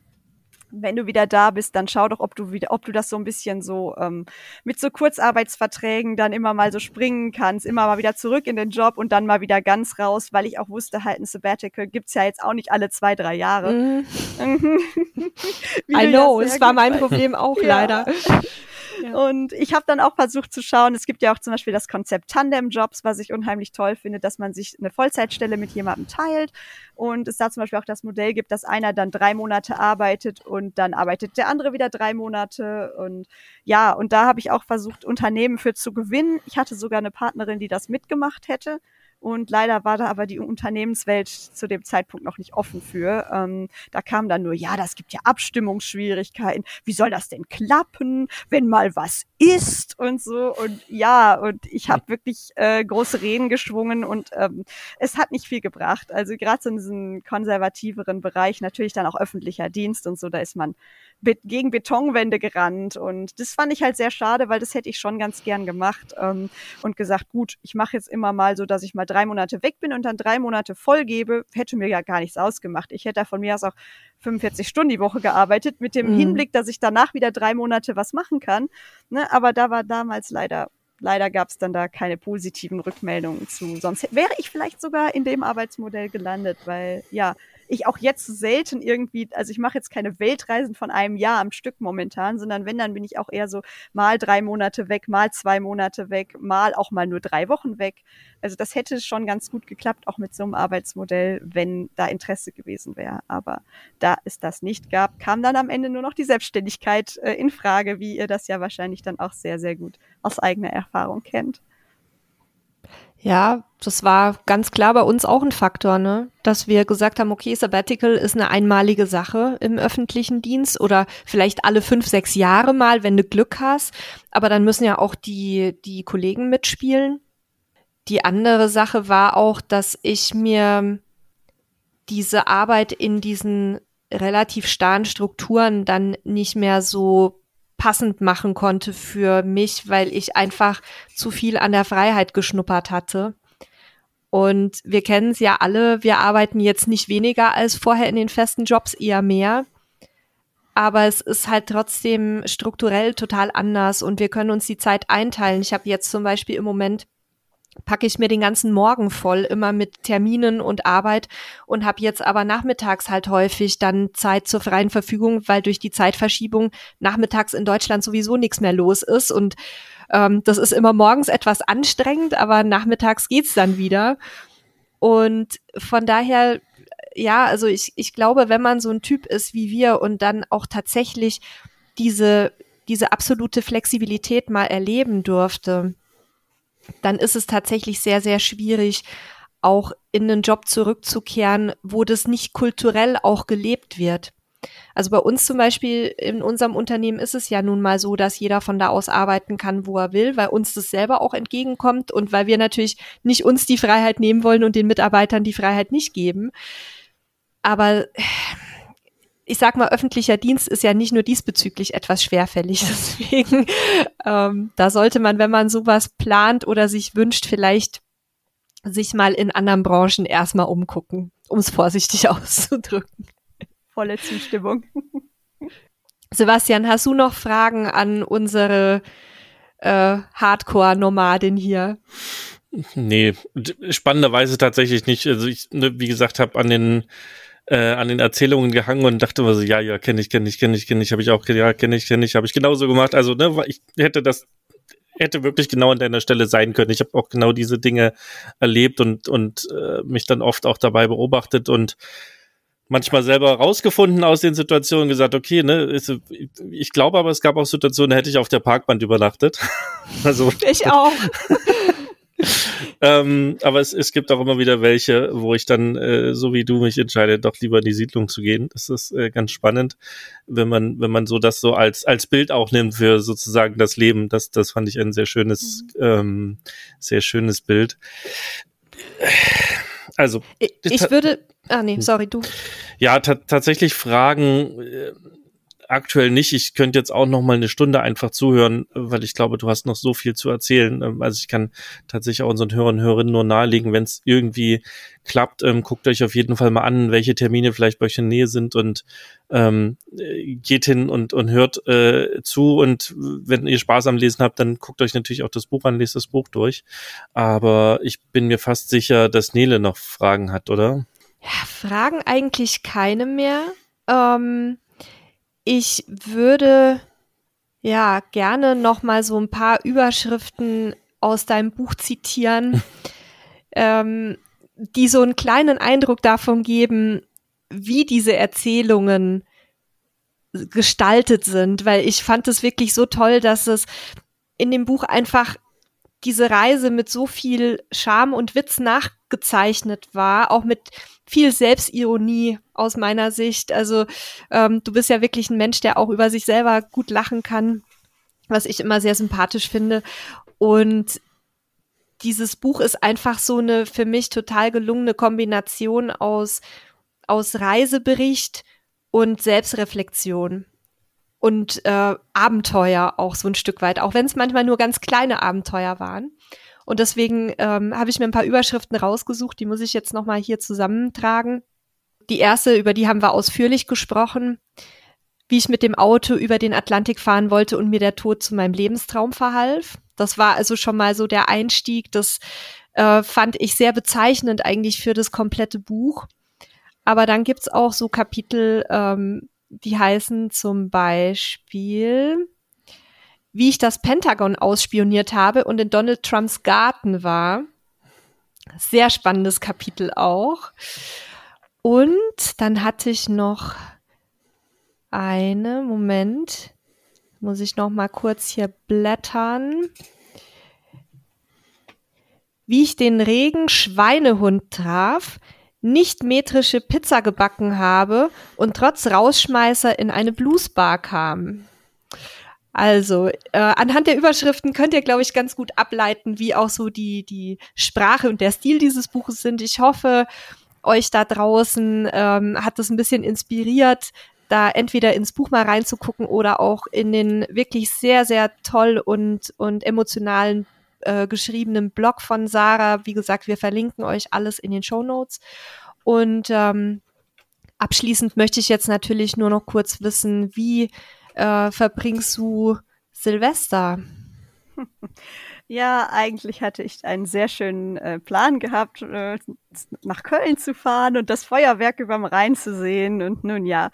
wenn du wieder da bist, dann schau doch, ob du wieder, ob du das so ein bisschen so ähm, mit so Kurzarbeitsverträgen dann immer mal so springen kannst, immer mal wieder zurück in den Job und dann mal wieder ganz raus, weil ich auch wusste, halt ein Sabbatical gibt's ja jetzt auch nicht alle zwei, drei Jahre. Mm. I know, es war mein Problem auch leider. Und ich habe dann auch versucht zu schauen, es gibt ja auch zum Beispiel das Konzept Tandem-Jobs, was ich unheimlich toll finde, dass man sich eine Vollzeitstelle mit jemandem teilt und es da zum Beispiel auch das Modell gibt, dass einer dann drei Monate arbeitet und dann arbeitet der andere wieder drei Monate und ja, und da habe ich auch versucht, Unternehmen für zu gewinnen. Ich hatte sogar eine Partnerin, die das mitgemacht hätte. Und leider war da aber die Unternehmenswelt zu dem Zeitpunkt noch nicht offen für. Ähm, da kam dann nur, ja, das gibt ja Abstimmungsschwierigkeiten. Wie soll das denn klappen, wenn mal was ist und so? Und ja, und ich habe wirklich äh, große Reden geschwungen und ähm, es hat nicht viel gebracht. Also gerade so in diesem konservativeren Bereich, natürlich dann auch öffentlicher Dienst und so, da ist man gegen Betonwände gerannt. Und das fand ich halt sehr schade, weil das hätte ich schon ganz gern gemacht ähm, und gesagt, gut, ich mache jetzt immer mal so, dass ich mal drei Monate weg bin und dann drei Monate voll gebe, hätte mir ja gar nichts ausgemacht. Ich hätte da von mir aus auch 45 Stunden die Woche gearbeitet, mit dem mhm. Hinblick, dass ich danach wieder drei Monate was machen kann. Ne? Aber da war damals leider leider gab es dann da keine positiven Rückmeldungen zu. Sonst wäre ich vielleicht sogar in dem Arbeitsmodell gelandet, weil ja, ich auch jetzt selten irgendwie, also ich mache jetzt keine Weltreisen von einem Jahr am Stück momentan, sondern wenn, dann bin ich auch eher so mal drei Monate weg, mal zwei Monate weg, mal auch mal nur drei Wochen weg. Also das hätte schon ganz gut geklappt, auch mit so einem Arbeitsmodell, wenn da Interesse gewesen wäre. Aber da es das nicht gab, kam dann am Ende nur noch die Selbstständigkeit äh, in Frage, wie ihr das ja wahrscheinlich dann auch sehr, sehr gut aus eigener Erfahrung kennt. Ja, das war ganz klar bei uns auch ein Faktor, ne? Dass wir gesagt haben, okay, Sabbatical ist eine einmalige Sache im öffentlichen Dienst oder vielleicht alle fünf, sechs Jahre mal, wenn du Glück hast. Aber dann müssen ja auch die, die Kollegen mitspielen. Die andere Sache war auch, dass ich mir diese Arbeit in diesen relativ starren Strukturen dann nicht mehr so passend machen konnte für mich, weil ich einfach zu viel an der Freiheit geschnuppert hatte. Und wir kennen es ja alle, wir arbeiten jetzt nicht weniger als vorher in den festen Jobs, eher mehr. Aber es ist halt trotzdem strukturell total anders und wir können uns die Zeit einteilen. Ich habe jetzt zum Beispiel im Moment packe ich mir den ganzen Morgen voll, immer mit Terminen und Arbeit und habe jetzt aber nachmittags halt häufig dann Zeit zur freien Verfügung, weil durch die Zeitverschiebung nachmittags in Deutschland sowieso nichts mehr los ist und ähm, das ist immer morgens etwas anstrengend, aber nachmittags geht's dann wieder. Und von daher, ja, also ich, ich glaube, wenn man so ein Typ ist wie wir und dann auch tatsächlich diese, diese absolute Flexibilität mal erleben durfte, dann ist es tatsächlich sehr, sehr schwierig, auch in einen Job zurückzukehren, wo das nicht kulturell auch gelebt wird. Also bei uns zum Beispiel in unserem Unternehmen ist es ja nun mal so, dass jeder von da aus arbeiten kann, wo er will, weil uns das selber auch entgegenkommt und weil wir natürlich nicht uns die Freiheit nehmen wollen und den Mitarbeitern die Freiheit nicht geben. Aber ich sag mal, öffentlicher Dienst ist ja nicht nur diesbezüglich etwas schwerfällig. Deswegen, ähm, da sollte man, wenn man sowas plant oder sich wünscht, vielleicht sich mal in anderen Branchen erstmal umgucken, um es vorsichtig auszudrücken. Volle Zustimmung. Sebastian, hast du noch Fragen an unsere äh, Hardcore-Nomadin hier? Nee, spannenderweise tatsächlich nicht. Also ich, ne, wie gesagt, habe an den äh, an den Erzählungen gehangen und dachte immer so, ja, ja, kenne ich, kenne ich, kenne ich, kenne ich, habe ich auch, ja, kenne ich, kenne ich, habe ich genauso gemacht. Also, ne, ich hätte das hätte wirklich genau an deiner Stelle sein können. Ich habe auch genau diese Dinge erlebt und und äh, mich dann oft auch dabei beobachtet und manchmal selber rausgefunden aus den Situationen, gesagt, okay, ne, ist, ich glaube aber, es gab auch Situationen, da hätte ich auf der Parkband übernachtet. also ich auch. ähm, aber es, es gibt auch immer wieder welche, wo ich dann, äh, so wie du mich entscheide, doch lieber in die Siedlung zu gehen. Das ist äh, ganz spannend, wenn man, wenn man so das so als, als Bild auch nimmt für sozusagen das Leben. Das, das fand ich ein sehr schönes, mhm. ähm, sehr schönes Bild. Also. Ich, ich würde, ah nee, sorry, du. Ja, tatsächlich Fragen, äh, aktuell nicht. Ich könnte jetzt auch noch mal eine Stunde einfach zuhören, weil ich glaube, du hast noch so viel zu erzählen. Ähm, also ich kann tatsächlich auch unseren Hörern und Hörerinnen nur nahelegen, wenn es irgendwie klappt, ähm, guckt euch auf jeden Fall mal an, welche Termine vielleicht bei euch in der Nähe sind und ähm, geht hin und, und hört äh, zu und wenn ihr Spaß am Lesen habt, dann guckt euch natürlich auch das Buch an, lest das Buch durch. Aber ich bin mir fast sicher, dass Nele noch Fragen hat, oder? Ja, Fragen eigentlich keine mehr. Ähm, ich würde ja gerne noch mal so ein paar Überschriften aus deinem Buch zitieren, ähm, die so einen kleinen Eindruck davon geben, wie diese Erzählungen gestaltet sind, weil ich fand es wirklich so toll, dass es in dem Buch einfach diese Reise mit so viel Charme und Witz nachgezeichnet war, auch mit viel Selbstironie aus meiner Sicht. Also ähm, du bist ja wirklich ein Mensch, der auch über sich selber gut lachen kann, was ich immer sehr sympathisch finde. Und dieses Buch ist einfach so eine für mich total gelungene Kombination aus, aus Reisebericht und Selbstreflexion und äh, Abenteuer auch so ein Stück weit, auch wenn es manchmal nur ganz kleine Abenteuer waren. Und deswegen ähm, habe ich mir ein paar Überschriften rausgesucht, die muss ich jetzt nochmal hier zusammentragen. Die erste, über die haben wir ausführlich gesprochen, wie ich mit dem Auto über den Atlantik fahren wollte und mir der Tod zu meinem Lebenstraum verhalf. Das war also schon mal so der Einstieg. Das äh, fand ich sehr bezeichnend eigentlich für das komplette Buch. Aber dann gibt's auch so Kapitel, ähm, die heißen zum Beispiel, wie ich das Pentagon ausspioniert habe und in Donald Trumps Garten war. Sehr spannendes Kapitel auch. Und dann hatte ich noch eine, Moment, muss ich noch mal kurz hier blättern. Wie ich den regen Schweinehund traf, nicht metrische Pizza gebacken habe und trotz Rausschmeißer in eine Bluesbar kam. Also, äh, anhand der Überschriften könnt ihr, glaube ich, ganz gut ableiten, wie auch so die, die Sprache und der Stil dieses Buches sind. Ich hoffe, euch da draußen ähm, hat das ein bisschen inspiriert, da entweder ins Buch mal reinzugucken oder auch in den wirklich sehr, sehr toll und, und emotionalen äh, geschriebenen Blog von Sarah. Wie gesagt, wir verlinken euch alles in den Show Notes. Und ähm, abschließend möchte ich jetzt natürlich nur noch kurz wissen, wie äh, verbringst du Silvester? Ja, eigentlich hatte ich einen sehr schönen äh, Plan gehabt, äh, nach Köln zu fahren und das Feuerwerk überm Rhein zu sehen. Und nun ja,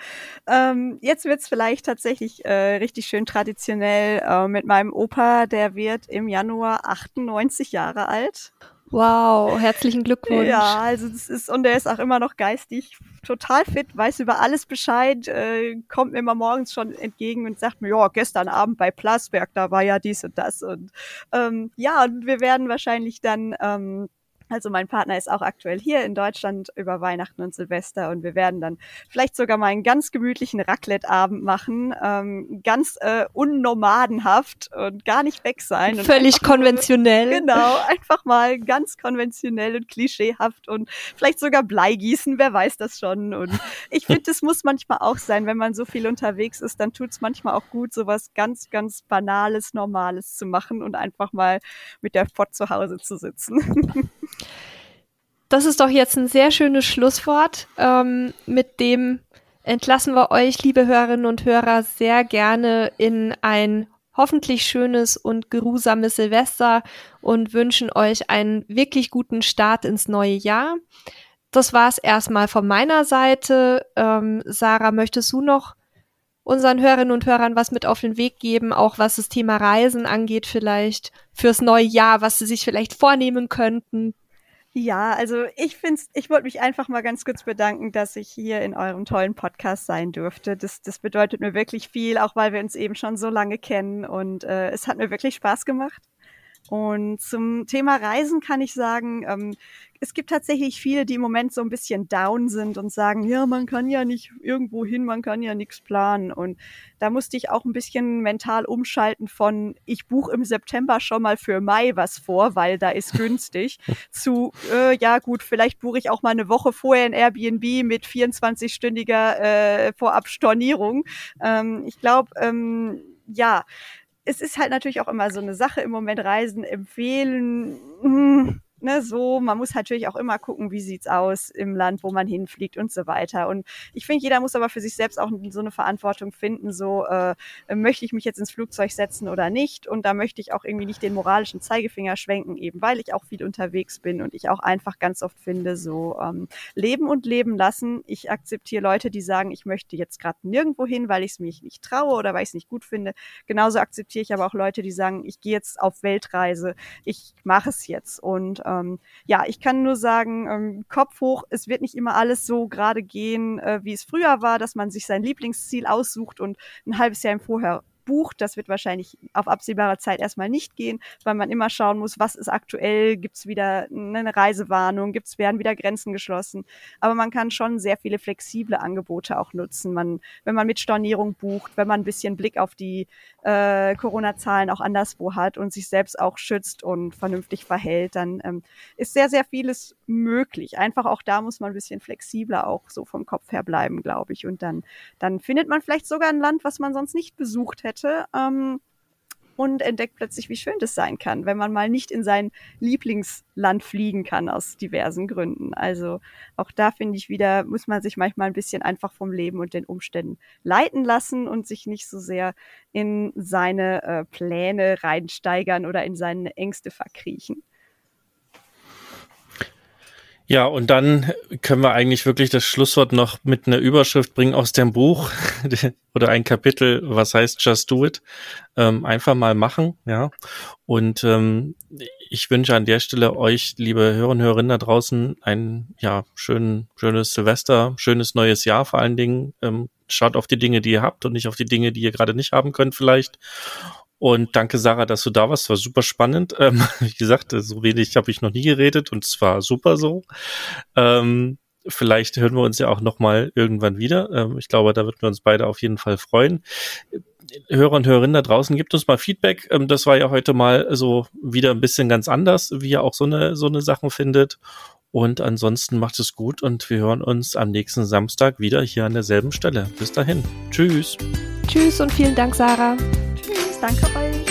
ähm, jetzt wird's vielleicht tatsächlich äh, richtig schön traditionell äh, mit meinem Opa. Der wird im Januar 98 Jahre alt. Wow, herzlichen Glückwunsch. Ja, also das ist, und er ist auch immer noch geistig total fit, weiß über alles Bescheid, äh, kommt mir immer morgens schon entgegen und sagt mir, ja, gestern Abend bei Plasberg, da war ja dies und das. Und ähm, ja, und wir werden wahrscheinlich dann ähm, also mein Partner ist auch aktuell hier in Deutschland über Weihnachten und Silvester und wir werden dann vielleicht sogar mal einen ganz gemütlichen Raclette-Abend machen, ähm, ganz äh, unnomadenhaft und gar nicht weg sein. Völlig konventionell. Mal, genau, einfach mal ganz konventionell und klischeehaft und vielleicht sogar Blei gießen, wer weiß das schon. Und ich finde, das muss manchmal auch sein, wenn man so viel unterwegs ist, dann tut es manchmal auch gut, sowas ganz, ganz Banales, Normales zu machen und einfach mal mit der Pott zu Hause zu sitzen. Das ist doch jetzt ein sehr schönes Schlusswort. Ähm, mit dem entlassen wir euch, liebe Hörerinnen und Hörer, sehr gerne in ein hoffentlich schönes und geruhsames Silvester und wünschen euch einen wirklich guten Start ins neue Jahr. Das war es erstmal von meiner Seite. Ähm, Sarah, möchtest du noch unseren Hörerinnen und Hörern was mit auf den Weg geben, auch was das Thema Reisen angeht, vielleicht fürs neue Jahr, was sie sich vielleicht vornehmen könnten? Ja, also ich finde ich wollte mich einfach mal ganz kurz bedanken, dass ich hier in eurem tollen Podcast sein durfte. Das, das bedeutet mir wirklich viel, auch weil wir uns eben schon so lange kennen und äh, es hat mir wirklich Spaß gemacht. Und zum Thema Reisen kann ich sagen, ähm, es gibt tatsächlich viele, die im Moment so ein bisschen down sind und sagen, ja, man kann ja nicht irgendwo hin, man kann ja nichts planen. Und da musste ich auch ein bisschen mental umschalten von, ich buche im September schon mal für Mai was vor, weil da ist günstig, zu, äh, ja gut, vielleicht buche ich auch mal eine Woche vorher ein Airbnb mit 24-stündiger äh, Vorabstornierung. Ähm, ich glaube, ähm, ja, es ist halt natürlich auch immer so eine Sache im Moment Reisen empfehlen. Ne, so, man muss natürlich auch immer gucken, wie sieht's aus im Land, wo man hinfliegt und so weiter. Und ich finde, jeder muss aber für sich selbst auch so eine Verantwortung finden, so äh, möchte ich mich jetzt ins Flugzeug setzen oder nicht. Und da möchte ich auch irgendwie nicht den moralischen Zeigefinger schwenken, eben weil ich auch viel unterwegs bin und ich auch einfach ganz oft finde, so ähm, leben und leben lassen. Ich akzeptiere Leute, die sagen, ich möchte jetzt gerade nirgendwo hin, weil ich es mich nicht traue oder weil ich es nicht gut finde. Genauso akzeptiere ich aber auch Leute, die sagen, ich gehe jetzt auf Weltreise, ich mache es jetzt. Und ähm, ja, ich kann nur sagen, ähm, Kopf hoch, es wird nicht immer alles so gerade gehen, äh, wie es früher war, dass man sich sein Lieblingsziel aussucht und ein halbes Jahr im Vorher bucht. Das wird wahrscheinlich auf absehbare Zeit erstmal nicht gehen, weil man immer schauen muss, was ist aktuell, gibt es wieder eine Reisewarnung, gibt's, werden wieder Grenzen geschlossen. Aber man kann schon sehr viele flexible Angebote auch nutzen. Man, wenn man mit Stornierung bucht, wenn man ein bisschen Blick auf die äh, Corona-Zahlen auch anderswo hat und sich selbst auch schützt und vernünftig verhält, dann ähm, ist sehr, sehr vieles möglich. Einfach auch da muss man ein bisschen flexibler auch so vom Kopf her bleiben, glaube ich. Und dann, dann findet man vielleicht sogar ein Land, was man sonst nicht besucht hätte ähm, und entdeckt plötzlich, wie schön das sein kann, wenn man mal nicht in sein Lieblingsland fliegen kann aus diversen Gründen. Also auch da finde ich wieder, muss man sich manchmal ein bisschen einfach vom Leben und den Umständen leiten lassen und sich nicht so sehr in seine äh, Pläne reinsteigern oder in seine Ängste verkriechen. Ja, und dann können wir eigentlich wirklich das Schlusswort noch mit einer Überschrift bringen aus dem Buch oder ein Kapitel, was heißt Just Do It. Ähm, einfach mal machen, ja. Und ähm, ich wünsche an der Stelle euch, liebe Hörer und Hörerinnen da draußen, ein ja schön, schönes Silvester, schönes neues Jahr vor allen Dingen. Ähm, schaut auf die Dinge, die ihr habt und nicht auf die Dinge, die ihr gerade nicht haben könnt vielleicht. Und danke, Sarah, dass du da warst. War super spannend. Ähm, wie gesagt, so wenig habe ich noch nie geredet und es war super so. Ähm, vielleicht hören wir uns ja auch noch mal irgendwann wieder. Ähm, ich glaube, da würden wir uns beide auf jeden Fall freuen. Hörer und Hörerinnen da draußen, gibt uns mal Feedback. Ähm, das war ja heute mal so wieder ein bisschen ganz anders, wie ihr auch so eine, so eine Sachen findet. Und ansonsten macht es gut und wir hören uns am nächsten Samstag wieder hier an derselben Stelle. Bis dahin. Tschüss. Tschüss und vielen Dank, Sarah. Danke euch.